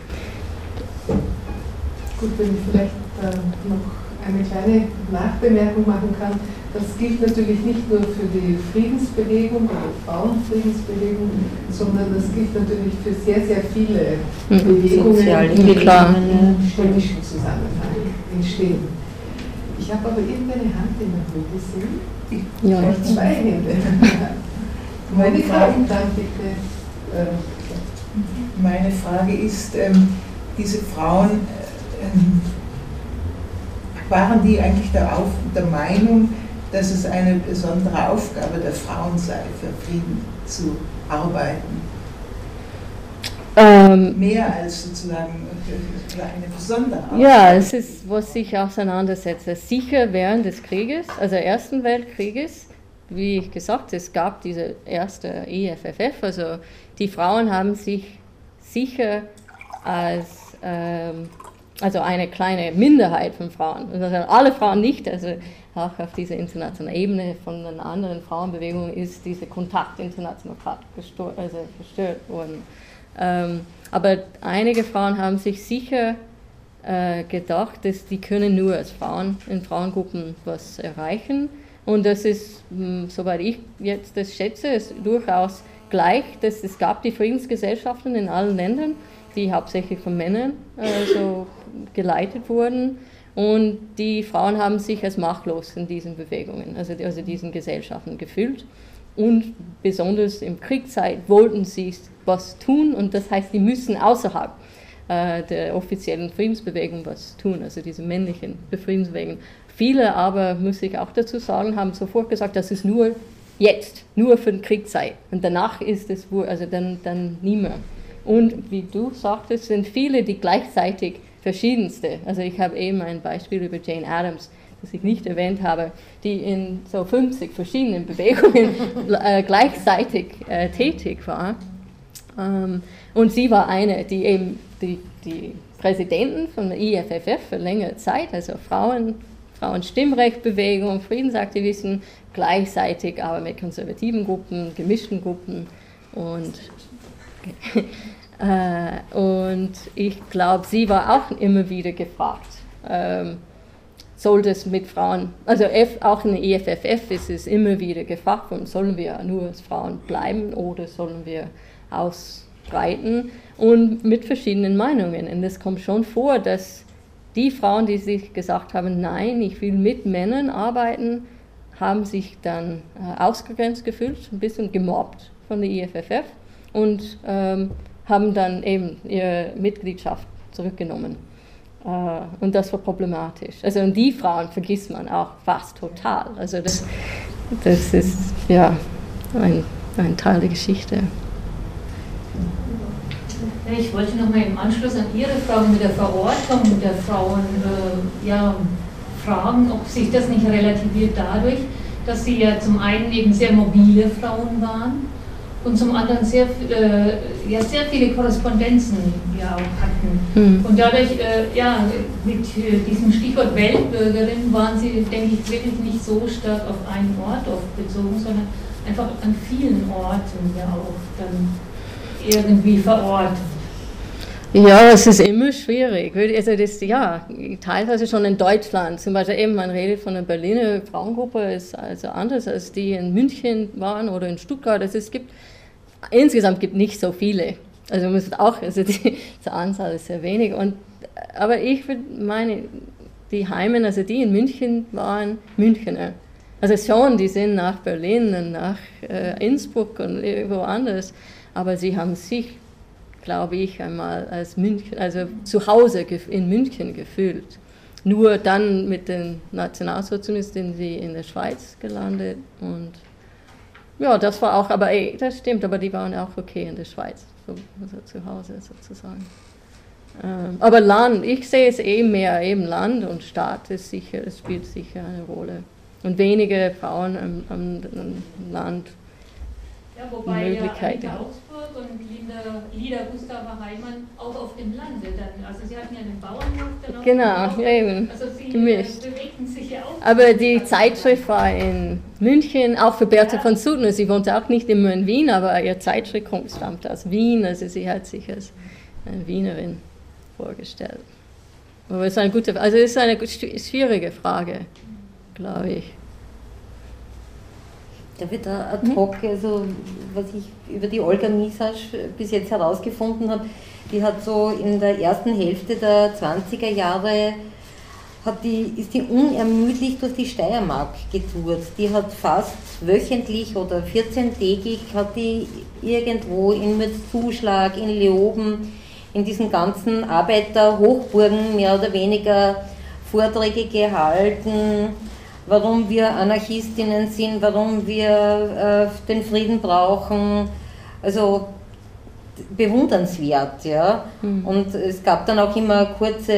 Gut, wenn ich vielleicht äh, noch eine kleine Nachbemerkung machen kann. Das gilt natürlich nicht nur für die Friedensbewegung oder Frauenfriedensbewegung, sondern das gilt natürlich für sehr, sehr viele hm. Bewegungen, die im städtischen Zusammenhang entstehen. Ich habe aber irgendeine Hand in der Höhe gesehen. Ja. Vielleicht zwei Hände. Meine Frage, dann bitte. Äh, meine Frage ist, ähm, diese Frauen, ähm, waren die eigentlich der, Auf, der Meinung, dass es eine besondere Aufgabe der Frauen sei, für Frieden zu arbeiten. Ähm, Mehr als sozusagen eine besondere Aufgabe. Ja, es ist, was sich auseinandersetzt. Sicher während des Krieges, also Ersten Weltkrieges, wie ich gesagt, es gab diese erste EFFF, also die Frauen haben sich sicher als ähm, also eine kleine Minderheit von Frauen, also alle Frauen nicht, also auch auf dieser internationalen Ebene von den anderen Frauenbewegungen ist dieser Kontakt international gestört, also gestört worden. Ähm, aber einige Frauen haben sich sicher äh, gedacht, dass die können nur als Frauen in Frauengruppen was erreichen. Und das ist, mh, hm, soweit ich jetzt das schätze, ist durchaus gleich, dass es gab die Friedensgesellschaften in allen Ländern, die hauptsächlich von Männern äh, so geleitet wurden. Und die Frauen haben sich als machtlos in diesen Bewegungen, also, also diesen Gesellschaften gefühlt. Und besonders im Kriegszeit wollten sie was tun und das heißt, die müssen außerhalb äh, der offiziellen Friedensbewegung was tun, also diese männlichen Befriedensbewegungen. Viele aber, muss ich auch dazu sagen, haben sofort gesagt, das ist nur jetzt, nur für die Kriegszeit. Und danach ist es, also dann, dann nie mehr. Und wie du sagtest, sind viele, die gleichzeitig verschiedenste. Also ich habe eben ein Beispiel über Jane Addams, das ich nicht erwähnt habe, die in so 50 verschiedenen [LAUGHS] Bewegungen äh, gleichzeitig äh, tätig war. Ähm, und sie war eine, die eben die, die Präsidenten von der IFFF für längere Zeit, also Frauen, Frauenstimmrechtbewegung, Friedensaktivisten, gleichzeitig aber mit konservativen Gruppen, gemischten Gruppen und [LAUGHS] und ich glaube, sie war auch immer wieder gefragt, ähm, sollte es mit Frauen, also auch in der EFFF ist es immer wieder gefragt sollen wir nur als Frauen bleiben oder sollen wir ausbreiten und mit verschiedenen Meinungen. Und es kommt schon vor, dass die Frauen, die sich gesagt haben, nein, ich will mit Männern arbeiten, haben sich dann äh, ausgegrenzt gefühlt, ein bisschen gemobbt von der EFFF und ähm, haben dann eben ihre Mitgliedschaft zurückgenommen. Äh, und das war problematisch. Also und die Frauen vergisst man auch fast total. Also das, das ist ja ein, ein Teil der Geschichte. Ich wollte noch mal im Anschluss an Ihre Frage mit der Verortung der Frauen äh, ja, fragen, ob sich das nicht relativiert dadurch, dass sie ja zum einen eben sehr mobile Frauen waren und zum anderen sehr, äh, ja, sehr viele Korrespondenzen ja auch hatten. Mhm. Und dadurch, äh, ja, mit äh, diesem Stichwort Weltbürgerin waren sie, denke ich, wirklich nicht so stark auf einen Ort oft bezogen, sondern einfach an vielen Orten ja auch dann irgendwie verortet. Ja, es ist immer schwierig. Also das, ja, teilweise schon in Deutschland. Zum Beispiel eben, man redet von der Berliner Frauengruppe, ist also anders als die in München waren oder in Stuttgart. Also es gibt insgesamt gibt nicht so viele. Also man auch, also die, die Anzahl ist sehr wenig. Und, aber ich meine, die Heimen, also die in München waren Münchener. Also schon, die sind nach Berlin und nach äh, Innsbruck und irgendwo anders, aber sie haben sich glaube ich, einmal als München, also zu Hause in München gefühlt. Nur dann mit den Nationalsozialisten sind sie in der Schweiz gelandet und ja, das war auch, aber ey, das stimmt, aber die waren auch okay in der Schweiz, so, also zu Hause sozusagen. Ähm, aber Land, ich sehe es eh mehr, eben Land und Staat ist sicher, es spielt sicher eine Rolle. Und wenige Frauen am, am, am Land ja, wobei Möglichkeit ja Augsburg und Linda, Lida Gustava Heimann auch auf dem Lande dann, also sie hatten ja einen Bauernhof dann auch. Genau, ja, eben. Also sie gemischt. bewegten sich ja auch. Aber die Zeitschrift war in München, auch für Bertha ja. von Sudner. Sie wohnte auch nicht immer in Wien, aber ihr Zeitschrift stammt aus Wien, also sie hat sich als eine Wienerin vorgestellt. Aber es ist eine gute, also es ist eine schwierige Frage, glaube ich. Da wird ad hoc, also was ich über die Olga Misasch bis jetzt herausgefunden habe, die hat so in der ersten Hälfte der 20er Jahre hat die, ist die unermüdlich durch die Steiermark getourt. Die hat fast wöchentlich oder 14-tägig hat die irgendwo in Mürzzuschlag, in Leoben, in diesen ganzen Arbeiterhochburgen mehr oder weniger Vorträge gehalten warum wir Anarchistinnen sind, warum wir äh, den Frieden brauchen. Also bewundernswert, ja. Mhm. Und es gab dann auch immer kurze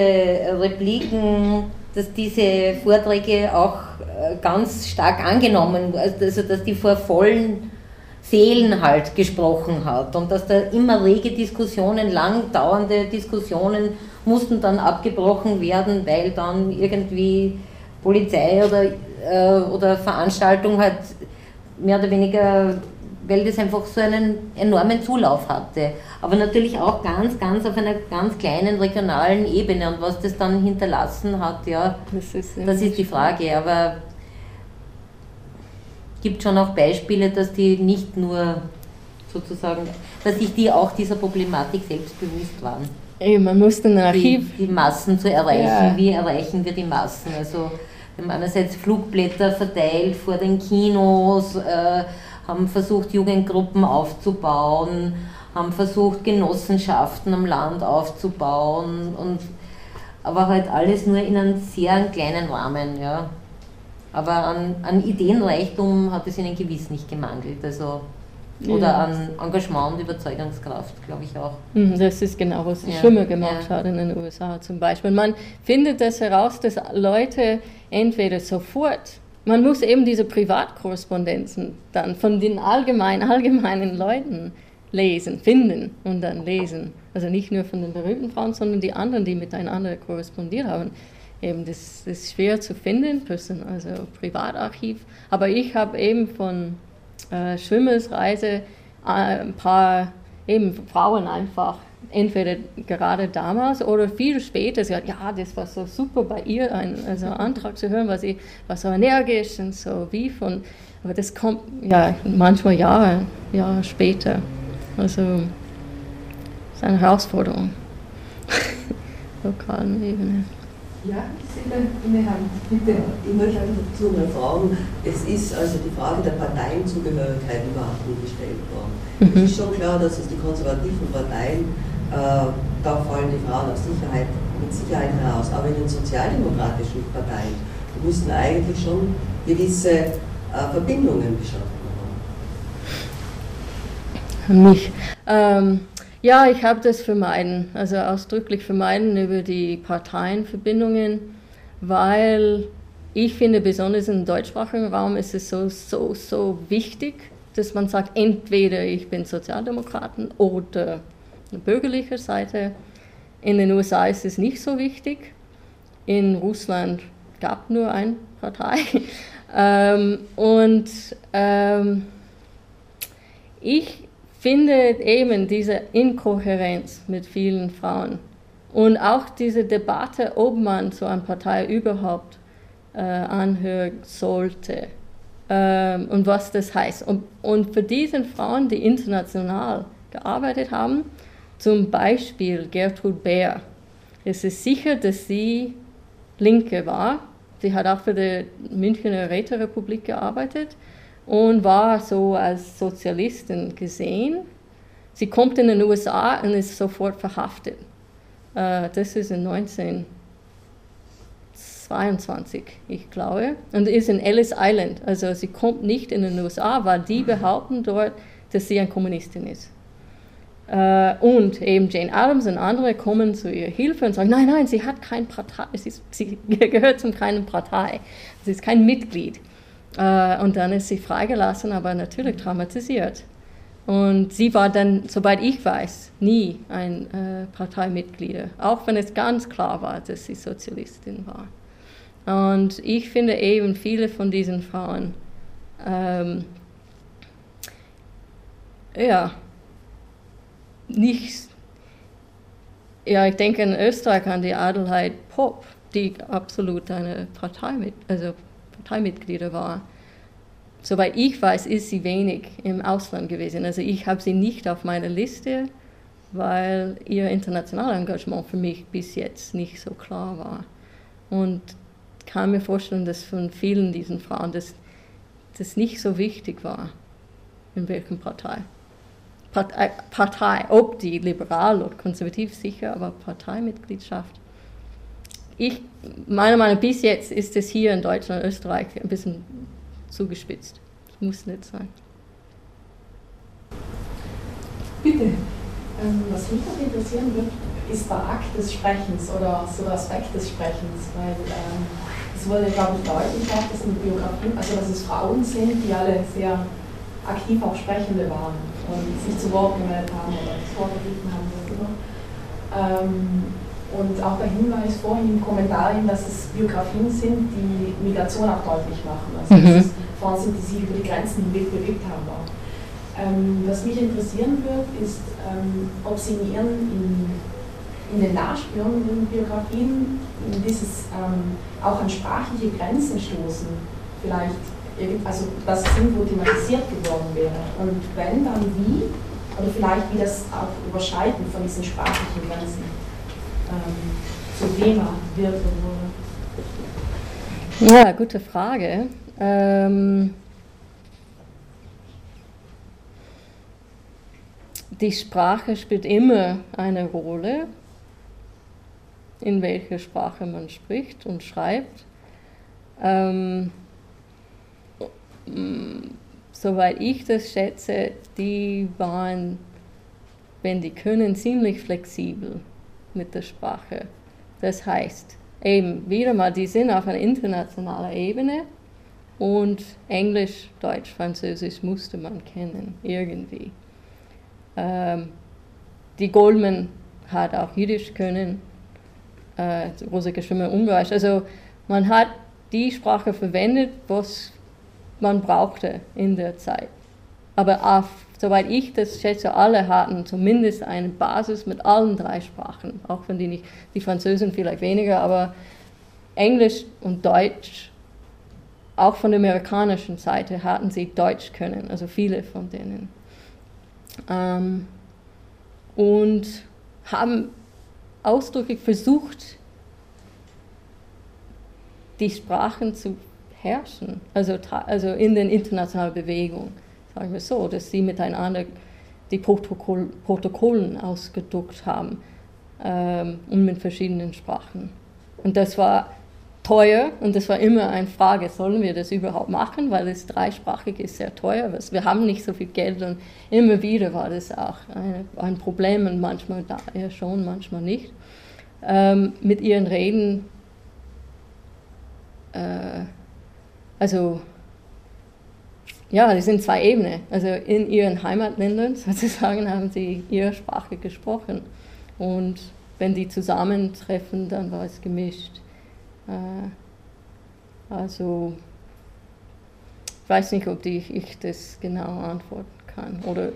Repliken, dass diese Vorträge auch äh, ganz stark angenommen, also dass die vor vollen Seelen halt gesprochen hat und dass da immer rege Diskussionen, lang dauernde Diskussionen mussten dann abgebrochen werden, weil dann irgendwie Polizei oder, äh, oder Veranstaltung halt mehr oder weniger, weil das einfach so einen enormen Zulauf hatte. Aber natürlich auch ganz, ganz auf einer ganz kleinen regionalen Ebene und was das dann hinterlassen hat, ja, das ist, das ist die Frage. Aber es gibt schon auch Beispiele, dass die nicht nur sozusagen, dass sich die auch dieser Problematik selbst bewusst waren. Ey, man muss ein Archiv. Die, die Massen zu erreichen. Ja. Wie erreichen wir die Massen? Also haben einerseits Flugblätter verteilt vor den Kinos, äh, haben versucht, Jugendgruppen aufzubauen, haben versucht, Genossenschaften am Land aufzubauen und aber halt alles nur in einem sehr kleinen Rahmen, ja. Aber an, an Ideenreichtum hat es ihnen gewiss nicht gemangelt. Also oder an Engagement und Überzeugungskraft, glaube ich auch. Mhm, das ist genau, was die ja. Schwimmer gemacht ja. hat in den USA zum Beispiel. Man findet das heraus, dass Leute entweder sofort, man muss eben diese Privatkorrespondenzen dann von den allgemein, allgemeinen Leuten lesen, finden und dann lesen. Also nicht nur von den berühmten Frauen, sondern die anderen, die miteinander korrespondiert haben. Eben, das, das ist schwer zu finden, also Privatarchiv. Aber ich habe eben von äh, Schwimmelsreise äh, ein paar eben Frauen einfach entweder gerade damals oder viel später, sie hat, ja, das war so super bei ihr, ein also Antrag zu hören, weil sie war so energisch und so wie von, aber das kommt ja manchmal Jahre, Jahre später. Also es ist eine Herausforderung. [LAUGHS] Lokalen Ebene. Ja, Sie in der Hand, bitte. Ich möchte einfach zu meinen Fragen. Es ist also die Frage der Parteienzugehörigkeit überhaupt nie gestellt worden. Mhm. Es ist schon klar, dass es die konservativen Parteien, äh, da fallen die Frauen auf Sicherheit, mit Sicherheit heraus, aber in den sozialdemokratischen Parteien müssen eigentlich schon gewisse äh, Verbindungen geschaffen werden. Mich. Ähm, ja, ich habe das vermeiden, also ausdrücklich vermeiden über die Parteienverbindungen, weil ich finde, besonders im deutschsprachigen Raum ist es so, so, so wichtig, dass man sagt, entweder ich bin Sozialdemokraten oder eine bürgerliche Seite. In den USA ist es nicht so wichtig. In Russland gab nur eine Partei. [LAUGHS] ähm, und ähm, ich findet eben diese Inkohärenz mit vielen Frauen und auch diese Debatte, ob man so eine Partei überhaupt äh, anhören sollte ähm, und was das heißt. Und, und für diese Frauen, die international gearbeitet haben, zum Beispiel Gertrud Bär, ist es sicher, dass sie Linke war. Sie hat auch für die Münchner Räterepublik gearbeitet und war so als Sozialistin gesehen. Sie kommt in den USA und ist sofort verhaftet. Äh, das ist in 1922, ich glaube, und ist in Ellis Island. Also sie kommt nicht in den USA, weil die behaupten dort, dass sie eine Kommunistin ist. Äh, und eben Jane Addams und andere kommen zu ihrer Hilfe und sagen, nein, nein, sie hat keine Partei, sie, ist, sie [LAUGHS] gehört zu keiner Partei, sie ist kein Mitglied. Äh, und dann ist sie freigelassen, aber natürlich traumatisiert. Und sie war dann, soweit ich weiß, nie ein äh, Parteimitglied, auch wenn es ganz klar war, dass sie Sozialistin war. Und ich finde eben viele von diesen Frauen, ähm, ja, nicht, ja, ich denke in Österreich an die Adelheid Popp, die absolut eine Parteimit also Parteimitglieder war. Soweit ich weiß, ist sie wenig im Ausland gewesen. Also ich habe sie nicht auf meiner Liste, weil ihr internationales Engagement für mich bis jetzt nicht so klar war. Und kann mir vorstellen, dass von vielen diesen Frauen das, das nicht so wichtig war, in welcher Partei. Partei, Partei, ob die liberal oder konservativ sicher, aber Parteimitgliedschaft. Ich, meiner Meinung nach, bis jetzt ist es hier in Deutschland und Österreich ein bisschen zugespitzt. Das muss nicht sein. Bitte. Ähm, was mich noch interessieren würde, ist der Akt des Sprechens oder so der Aspekt des Sprechens, weil ähm, es wurde, glaube ich, deutlich auch, dass in Biografien, also dass es Frauen sind, die alle sehr aktiv auch Sprechende waren und sich zu Wort gemeldet haben oder das Wort ergriffen haben. Oder? Ähm, und auch der Hinweis vorhin im Kommentar, dass es Biografien sind, die Migration auch deutlich machen. Also mhm. dass es Frauen sind, die sich über die Grenzen hinweg bewegt haben. Auch. Ähm, was mich interessieren wird, ist, ähm, ob Sie in Ihren in, in den nachspürenden Biografien in dieses ähm, auch an sprachliche Grenzen stoßen. Vielleicht also das irgendwo thematisiert geworden wäre. Und wenn, dann wie? Oder vielleicht wie das auch Überschreiten von diesen sprachlichen Grenzen zu Thema wird oder Ja, gute Frage. Ähm, die Sprache spielt immer eine Rolle, in welcher Sprache man spricht und schreibt. Ähm, soweit ich das schätze, die waren, wenn die können, ziemlich flexibel mit der Sprache. Das heißt, eben wieder mal, die sind auf einer internationalen Ebene und Englisch, Deutsch, Französisch musste man kennen, irgendwie. Ähm, die Goldman hat auch Jiddisch können, äh, Rosika Schwimmer Ungarisch. Also man hat die Sprache verwendet, was man brauchte in der Zeit. Aber auf, soweit ich das schätze, alle hatten zumindest eine Basis mit allen drei Sprachen, auch wenn die nicht, die Französin vielleicht weniger, aber Englisch und Deutsch, auch von der amerikanischen Seite hatten sie Deutsch können, also viele von denen. Ähm, und haben ausdrücklich versucht, die Sprachen zu herrschen, also, also in den internationalen Bewegungen, sagen wir so, dass sie miteinander die Protokoll, Protokollen ausgedruckt haben ähm, und mit verschiedenen Sprachen. Und das war teuer und das war immer eine Frage, sollen wir das überhaupt machen, weil es dreisprachig ist sehr teuer. Wir haben nicht so viel Geld und immer wieder war das auch ein, Problem und manchmal da ja schon, manchmal nicht. Ähm, mit ihren Reden äh, also, ja, die sind zwei Ebenen. Also in ihren Heimatländern [LAUGHS] sozusagen haben sie ihre Sprache gesprochen. Und wenn die zusammentreffen, dann war es gemischt. Äh, also, ich weiß nicht, ob die, ich das genau antworten kann. Oder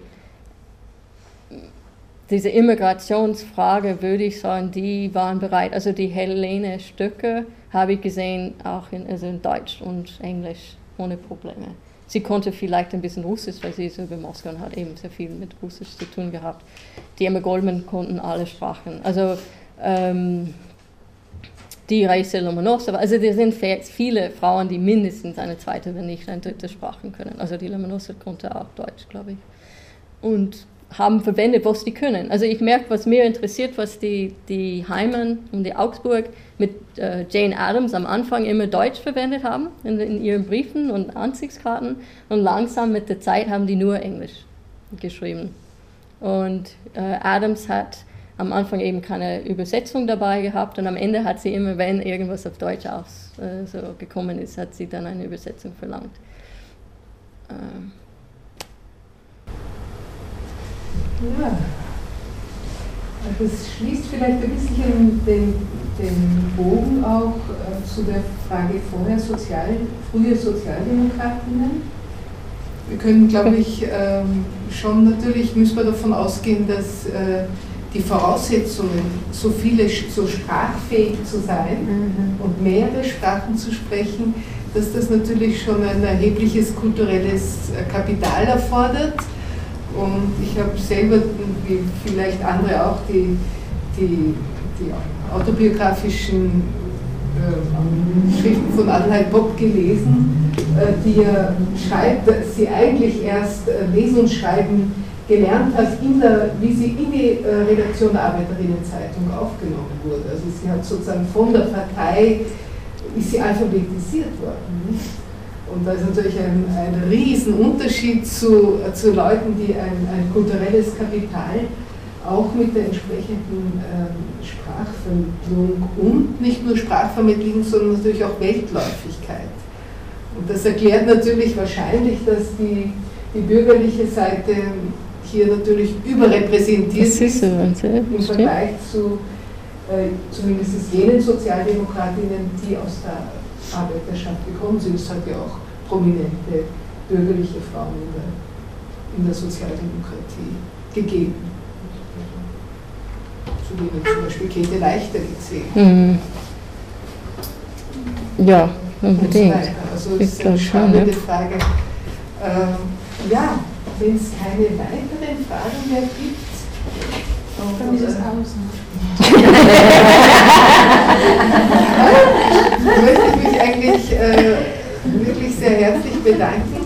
diese Immigrationsfrage, würde ich sagen, die waren bereit. Also die Helene Stöcke habe ich gesehen, auch in, also in Deutsch und Englisch ohne Probleme. Sie konnte vielleicht ein bisschen Russisch, weil sie ist über Moskau und hat eben sehr viel mit Russisch zu tun gehabt. Die Emma Goldman konnten alle Sprachen. Also ähm, die Reise Lomonosova, also es sind viele Frauen, die mindestens eine zweite, wenn nicht eine dritte Sprache können. Also die Lomonosova konnte auch Deutsch, glaube ich. Und haben verwendet, was die können. Also ich merke, was mir interessiert, was die, die Heimen und die Augsburg mit äh, Jane Addams am Anfang immer Deutsch verwendet haben in, in, ihren Briefen und Anzeigskarten und langsam mit der Zeit haben die nur Englisch geschrieben. Und äh, Adams hat am Anfang eben keine Übersetzung dabei gehabt und am Ende hat sie immer, wenn irgendwas auf Deutsch aus, äh, so gekommen ist, hat sie dann eine Übersetzung verlangt. Ähm. Ja. Das schließt vielleicht ein bisschen den, den Bogen auch äh, zu der Frage vorher, Sozial, frühe Sozialdemokratinnen. Wir können, glaube ich, ähm, schon natürlich, müssen wir davon ausgehen, dass äh, die Voraussetzungen, so viele, so sprachfähig zu sein mhm. und mehrere Sprachen zu sprechen, dass das natürlich schon ein erhebliches kulturelles Kapital erfordert und ich habe selber, wie vielleicht andere auch, die, die, die autobiografischen äh, Schriften von Adelheid Bock gelesen, äh, die er schreibt, dass sie eigentlich erst äh, Lesen und Schreiben gelernt hat, in der, wie sie in die äh, Redaktion der Arbeiterinnenzeitung aufgenommen wurde. Also sie hat sozusagen von der Partei, ist sie alphabetisiert worden. Nicht? Und da ist natürlich ein, ein Riesenunterschied zu, zu Leuten, die ein, ein kulturelles Kapital auch mit der entsprechenden ähm, Sprachvermittlung und nicht nur Sprachvermittlung, sondern natürlich auch Weltläufigkeit. Und das erklärt natürlich wahrscheinlich, dass die, die bürgerliche Seite hier natürlich überrepräsentiert ist, ist im Vergleich zu äh, zumindest jenen Sozialdemokratinnen, die aus der Arbeiterschaft gekommen sind. Es hat ja auch prominente bürgerliche Frauen in der, in der Sozialdemokratie gegeben. Zu denen zum Beispiel Käthe Leichter gezählt. Mhm. Ja, unbedingt. So also es ist eine spannende Frage. Ähm, ja, wenn es keine weiteren Fragen mehr gibt, dann ist es aus. [LAUGHS] möchte ich mich eigentlich äh, wirklich sehr herzlich bedanken.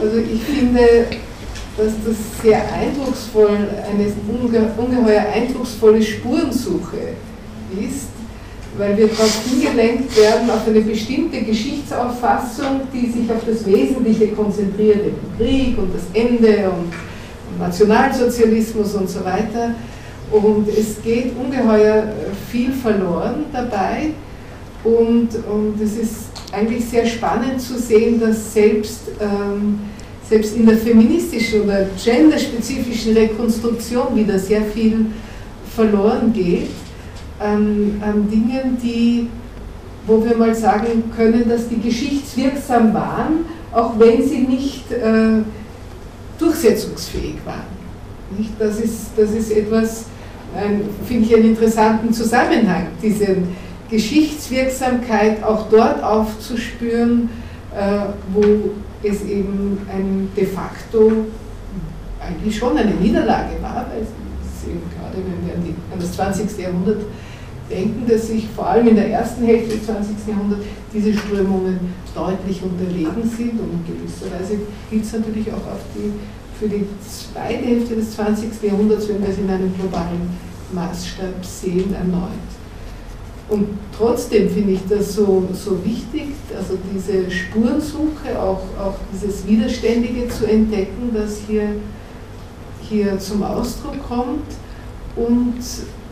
Also ich finde, dass das sehr eindrucksvoll, eine unge ungeheuer eindrucksvolle Spurensuche ist, weil wir darauf hingelenkt werden, auf eine bestimmte Geschichtsauffassung, die sich auf das Wesentliche konzentriert, den Krieg und das Ende und Nationalsozialismus und so weiter. Und es geht ungeheuer viel verloren dabei. Und, und es ist eigentlich sehr spannend zu sehen, dass selbst, ähm, selbst in der feministischen oder genderspezifischen Rekonstruktion wieder sehr viel verloren geht an, an Dingen, die, wo wir mal sagen können, dass die geschichtswirksam waren, auch wenn sie nicht äh, durchsetzungsfähig waren. Nicht? Das, ist, das ist etwas, finde ich einen interessanten Zusammenhang, diese Geschichtswirksamkeit auch dort aufzuspüren, äh, wo es eben ein de facto eigentlich schon eine Niederlage war, weil es eben gerade wenn wir an, die, an das 20. Jahrhundert denken, dass sich vor allem in der ersten Hälfte des 20. Jahrhunderts diese Strömungen deutlich unterlegen sind und in gewisser Weise gilt es natürlich auch auf die für die zweite Hälfte des 20. Jahrhunderts, wenn wir es in einem globalen Maßstab sehen, erneut. Und trotzdem finde ich das so, so wichtig, also diese Spurensuche, auch, auch dieses Widerständige zu entdecken, das hier, hier zum Ausdruck kommt und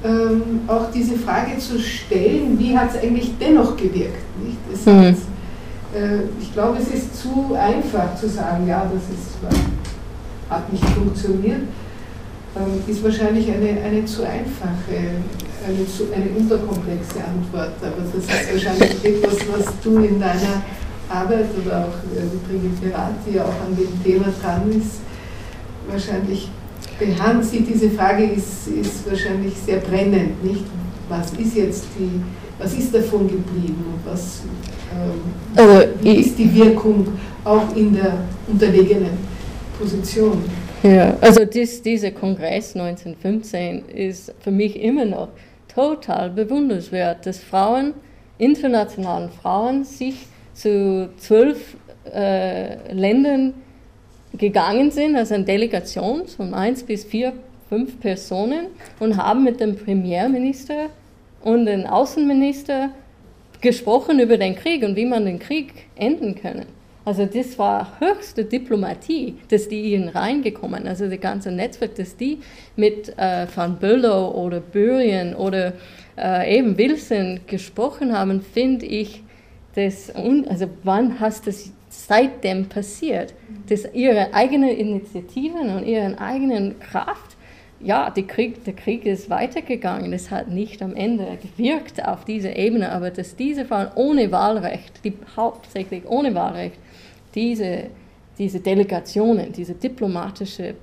ähm, auch diese Frage zu stellen, wie hat es eigentlich dennoch gewirkt? Nicht? Mhm. Hat, äh, ich glaube, es ist zu einfach zu sagen, ja, das ist hat nicht funktioniert, ähm, ist wahrscheinlich eine, eine zu einfache, eine, zu, eine unterkomplexe Antwort. Aber das ist wahrscheinlich etwas, was du in deiner Arbeit oder auch äh, die Trigiferat, die ja auch an dem Thema dran ist, wahrscheinlich behandelt. Diese Frage ist, ist wahrscheinlich sehr brennend, nicht? Was ist jetzt die, was ist davon geblieben und was ähm, also, ist die Wirkung auch in der unterlegenen Position. Ja, also dies, dieser Kongress 1915 ist für mich immer noch total bewundernswert, dass Frauen, internationalen Frauen, sich zu zwölf äh, Ländern gegangen sind, also eine Delegation von eins bis vier, fünf Personen und haben mit dem Premierminister und dem Außenminister gesprochen über den Krieg und wie man den Krieg enden können. Also das war höchste Diplomatie, dass die hier reingekommen, also das ganze Netzwerk, dass die mit äh, Van Böller oder Börien oder äh, eben Wilson gesprochen haben, finde ich, das, also wann hast das seitdem passiert, dass ihre eigenen Initiativen und ihre eigenen Kraft, ja, Krieg, der Krieg ist weitergegangen, es hat nicht am Ende gewirkt auf dieser Ebene, aber dass diese Frauen ohne Wahlrecht, die hauptsächlich ohne Wahlrecht, diese, diese Delegationen, diese diplomatische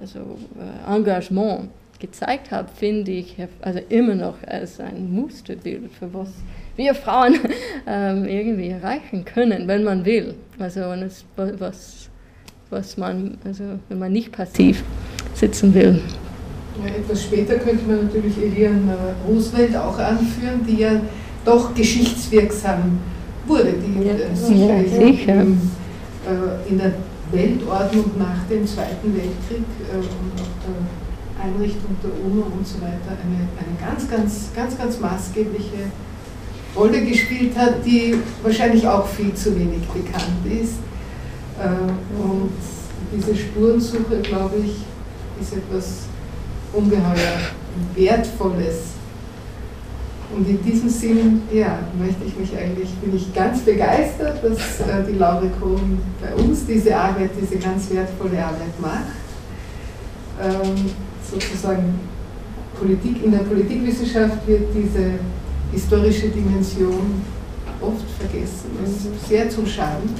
also, äh, Engagement gezeigt haben, finde ich also immer noch als ein Musterbild für was wir Frauen [LAUGHS] ähm, irgendwie erreichen können, wenn man will. Also es, was, was man, also wenn man nicht passiv sitzen will. Ja, etwas später könnte man natürlich Elian Roosevelt auch anführen, die ja doch geschichtswirksam wurde, die ja, äh, sicher, ja, sicher. In, äh, in, der Weltordnung nach dem Zweiten Weltkrieg äh, und auch der Einrichtung der UNO und so weiter eine, eine ganz, ganz, ganz, ganz maßgebliche Rolle gespielt hat, die wahrscheinlich auch viel zu wenig bekannt ist. Und diese Spurensuche, glaube ich, ist etwas ungeheuer Wertvolles und in diesem Sinn, ja, möchte ich mich eigentlich, bin ich ganz begeistert, dass äh, die Laura Kohn bei uns diese Arbeit, diese ganz wertvolle Arbeit macht. Ähm, sozusagen Politik, in der Politikwissenschaft wird diese historische Dimension oft vergessen. Das ist sehr zum Schaden,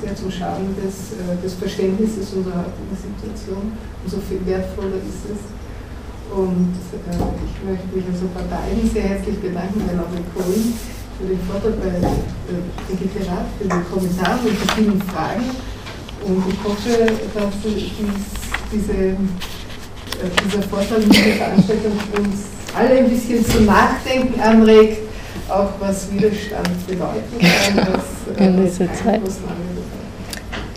sehr zum Schaden des, äh, des Verständnisses unserer heutigen Situation. Und so viel wertvoller ist es und äh, ich möchte mich also bei beiden sehr herzlich bedanken, bei Laura Cohen für den Vortrag, bei äh, Rath für den Kommentar und die vielen Fragen. Und ich hoffe, dass dies, diese, äh, dieser Vortrag und diese Veranstaltung uns alle ein bisschen zum Nachdenken anregt, auch was Widerstand bedeuten kann, was, äh, in dieser Zeit.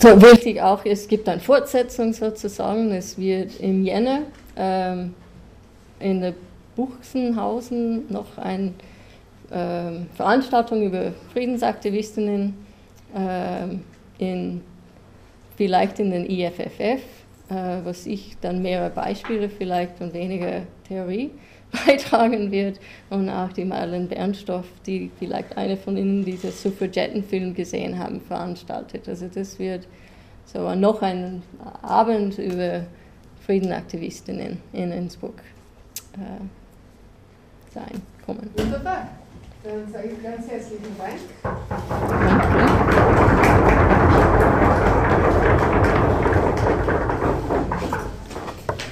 So wichtig auch, es gibt eine Fortsetzung sozusagen, es wird im Jänner ähm, in der Buchsenhausen noch eine äh, Veranstaltung über Friedensaktivistinnen äh, in, vielleicht in den IFFF, äh, was ich dann mehrere Beispiele vielleicht und weniger Theorie [LAUGHS] beitragen wird und auch die Madeleine Bernstoff, die vielleicht eine von Ihnen diesen Suffragettenfilm gesehen haben, veranstaltet. Also das wird so noch ein Abend über Friedensaktivistinnen in Innsbruck äh, sein, kommen. Wunderbar. Dann sage ich ganz herzlichen Dank. Danke.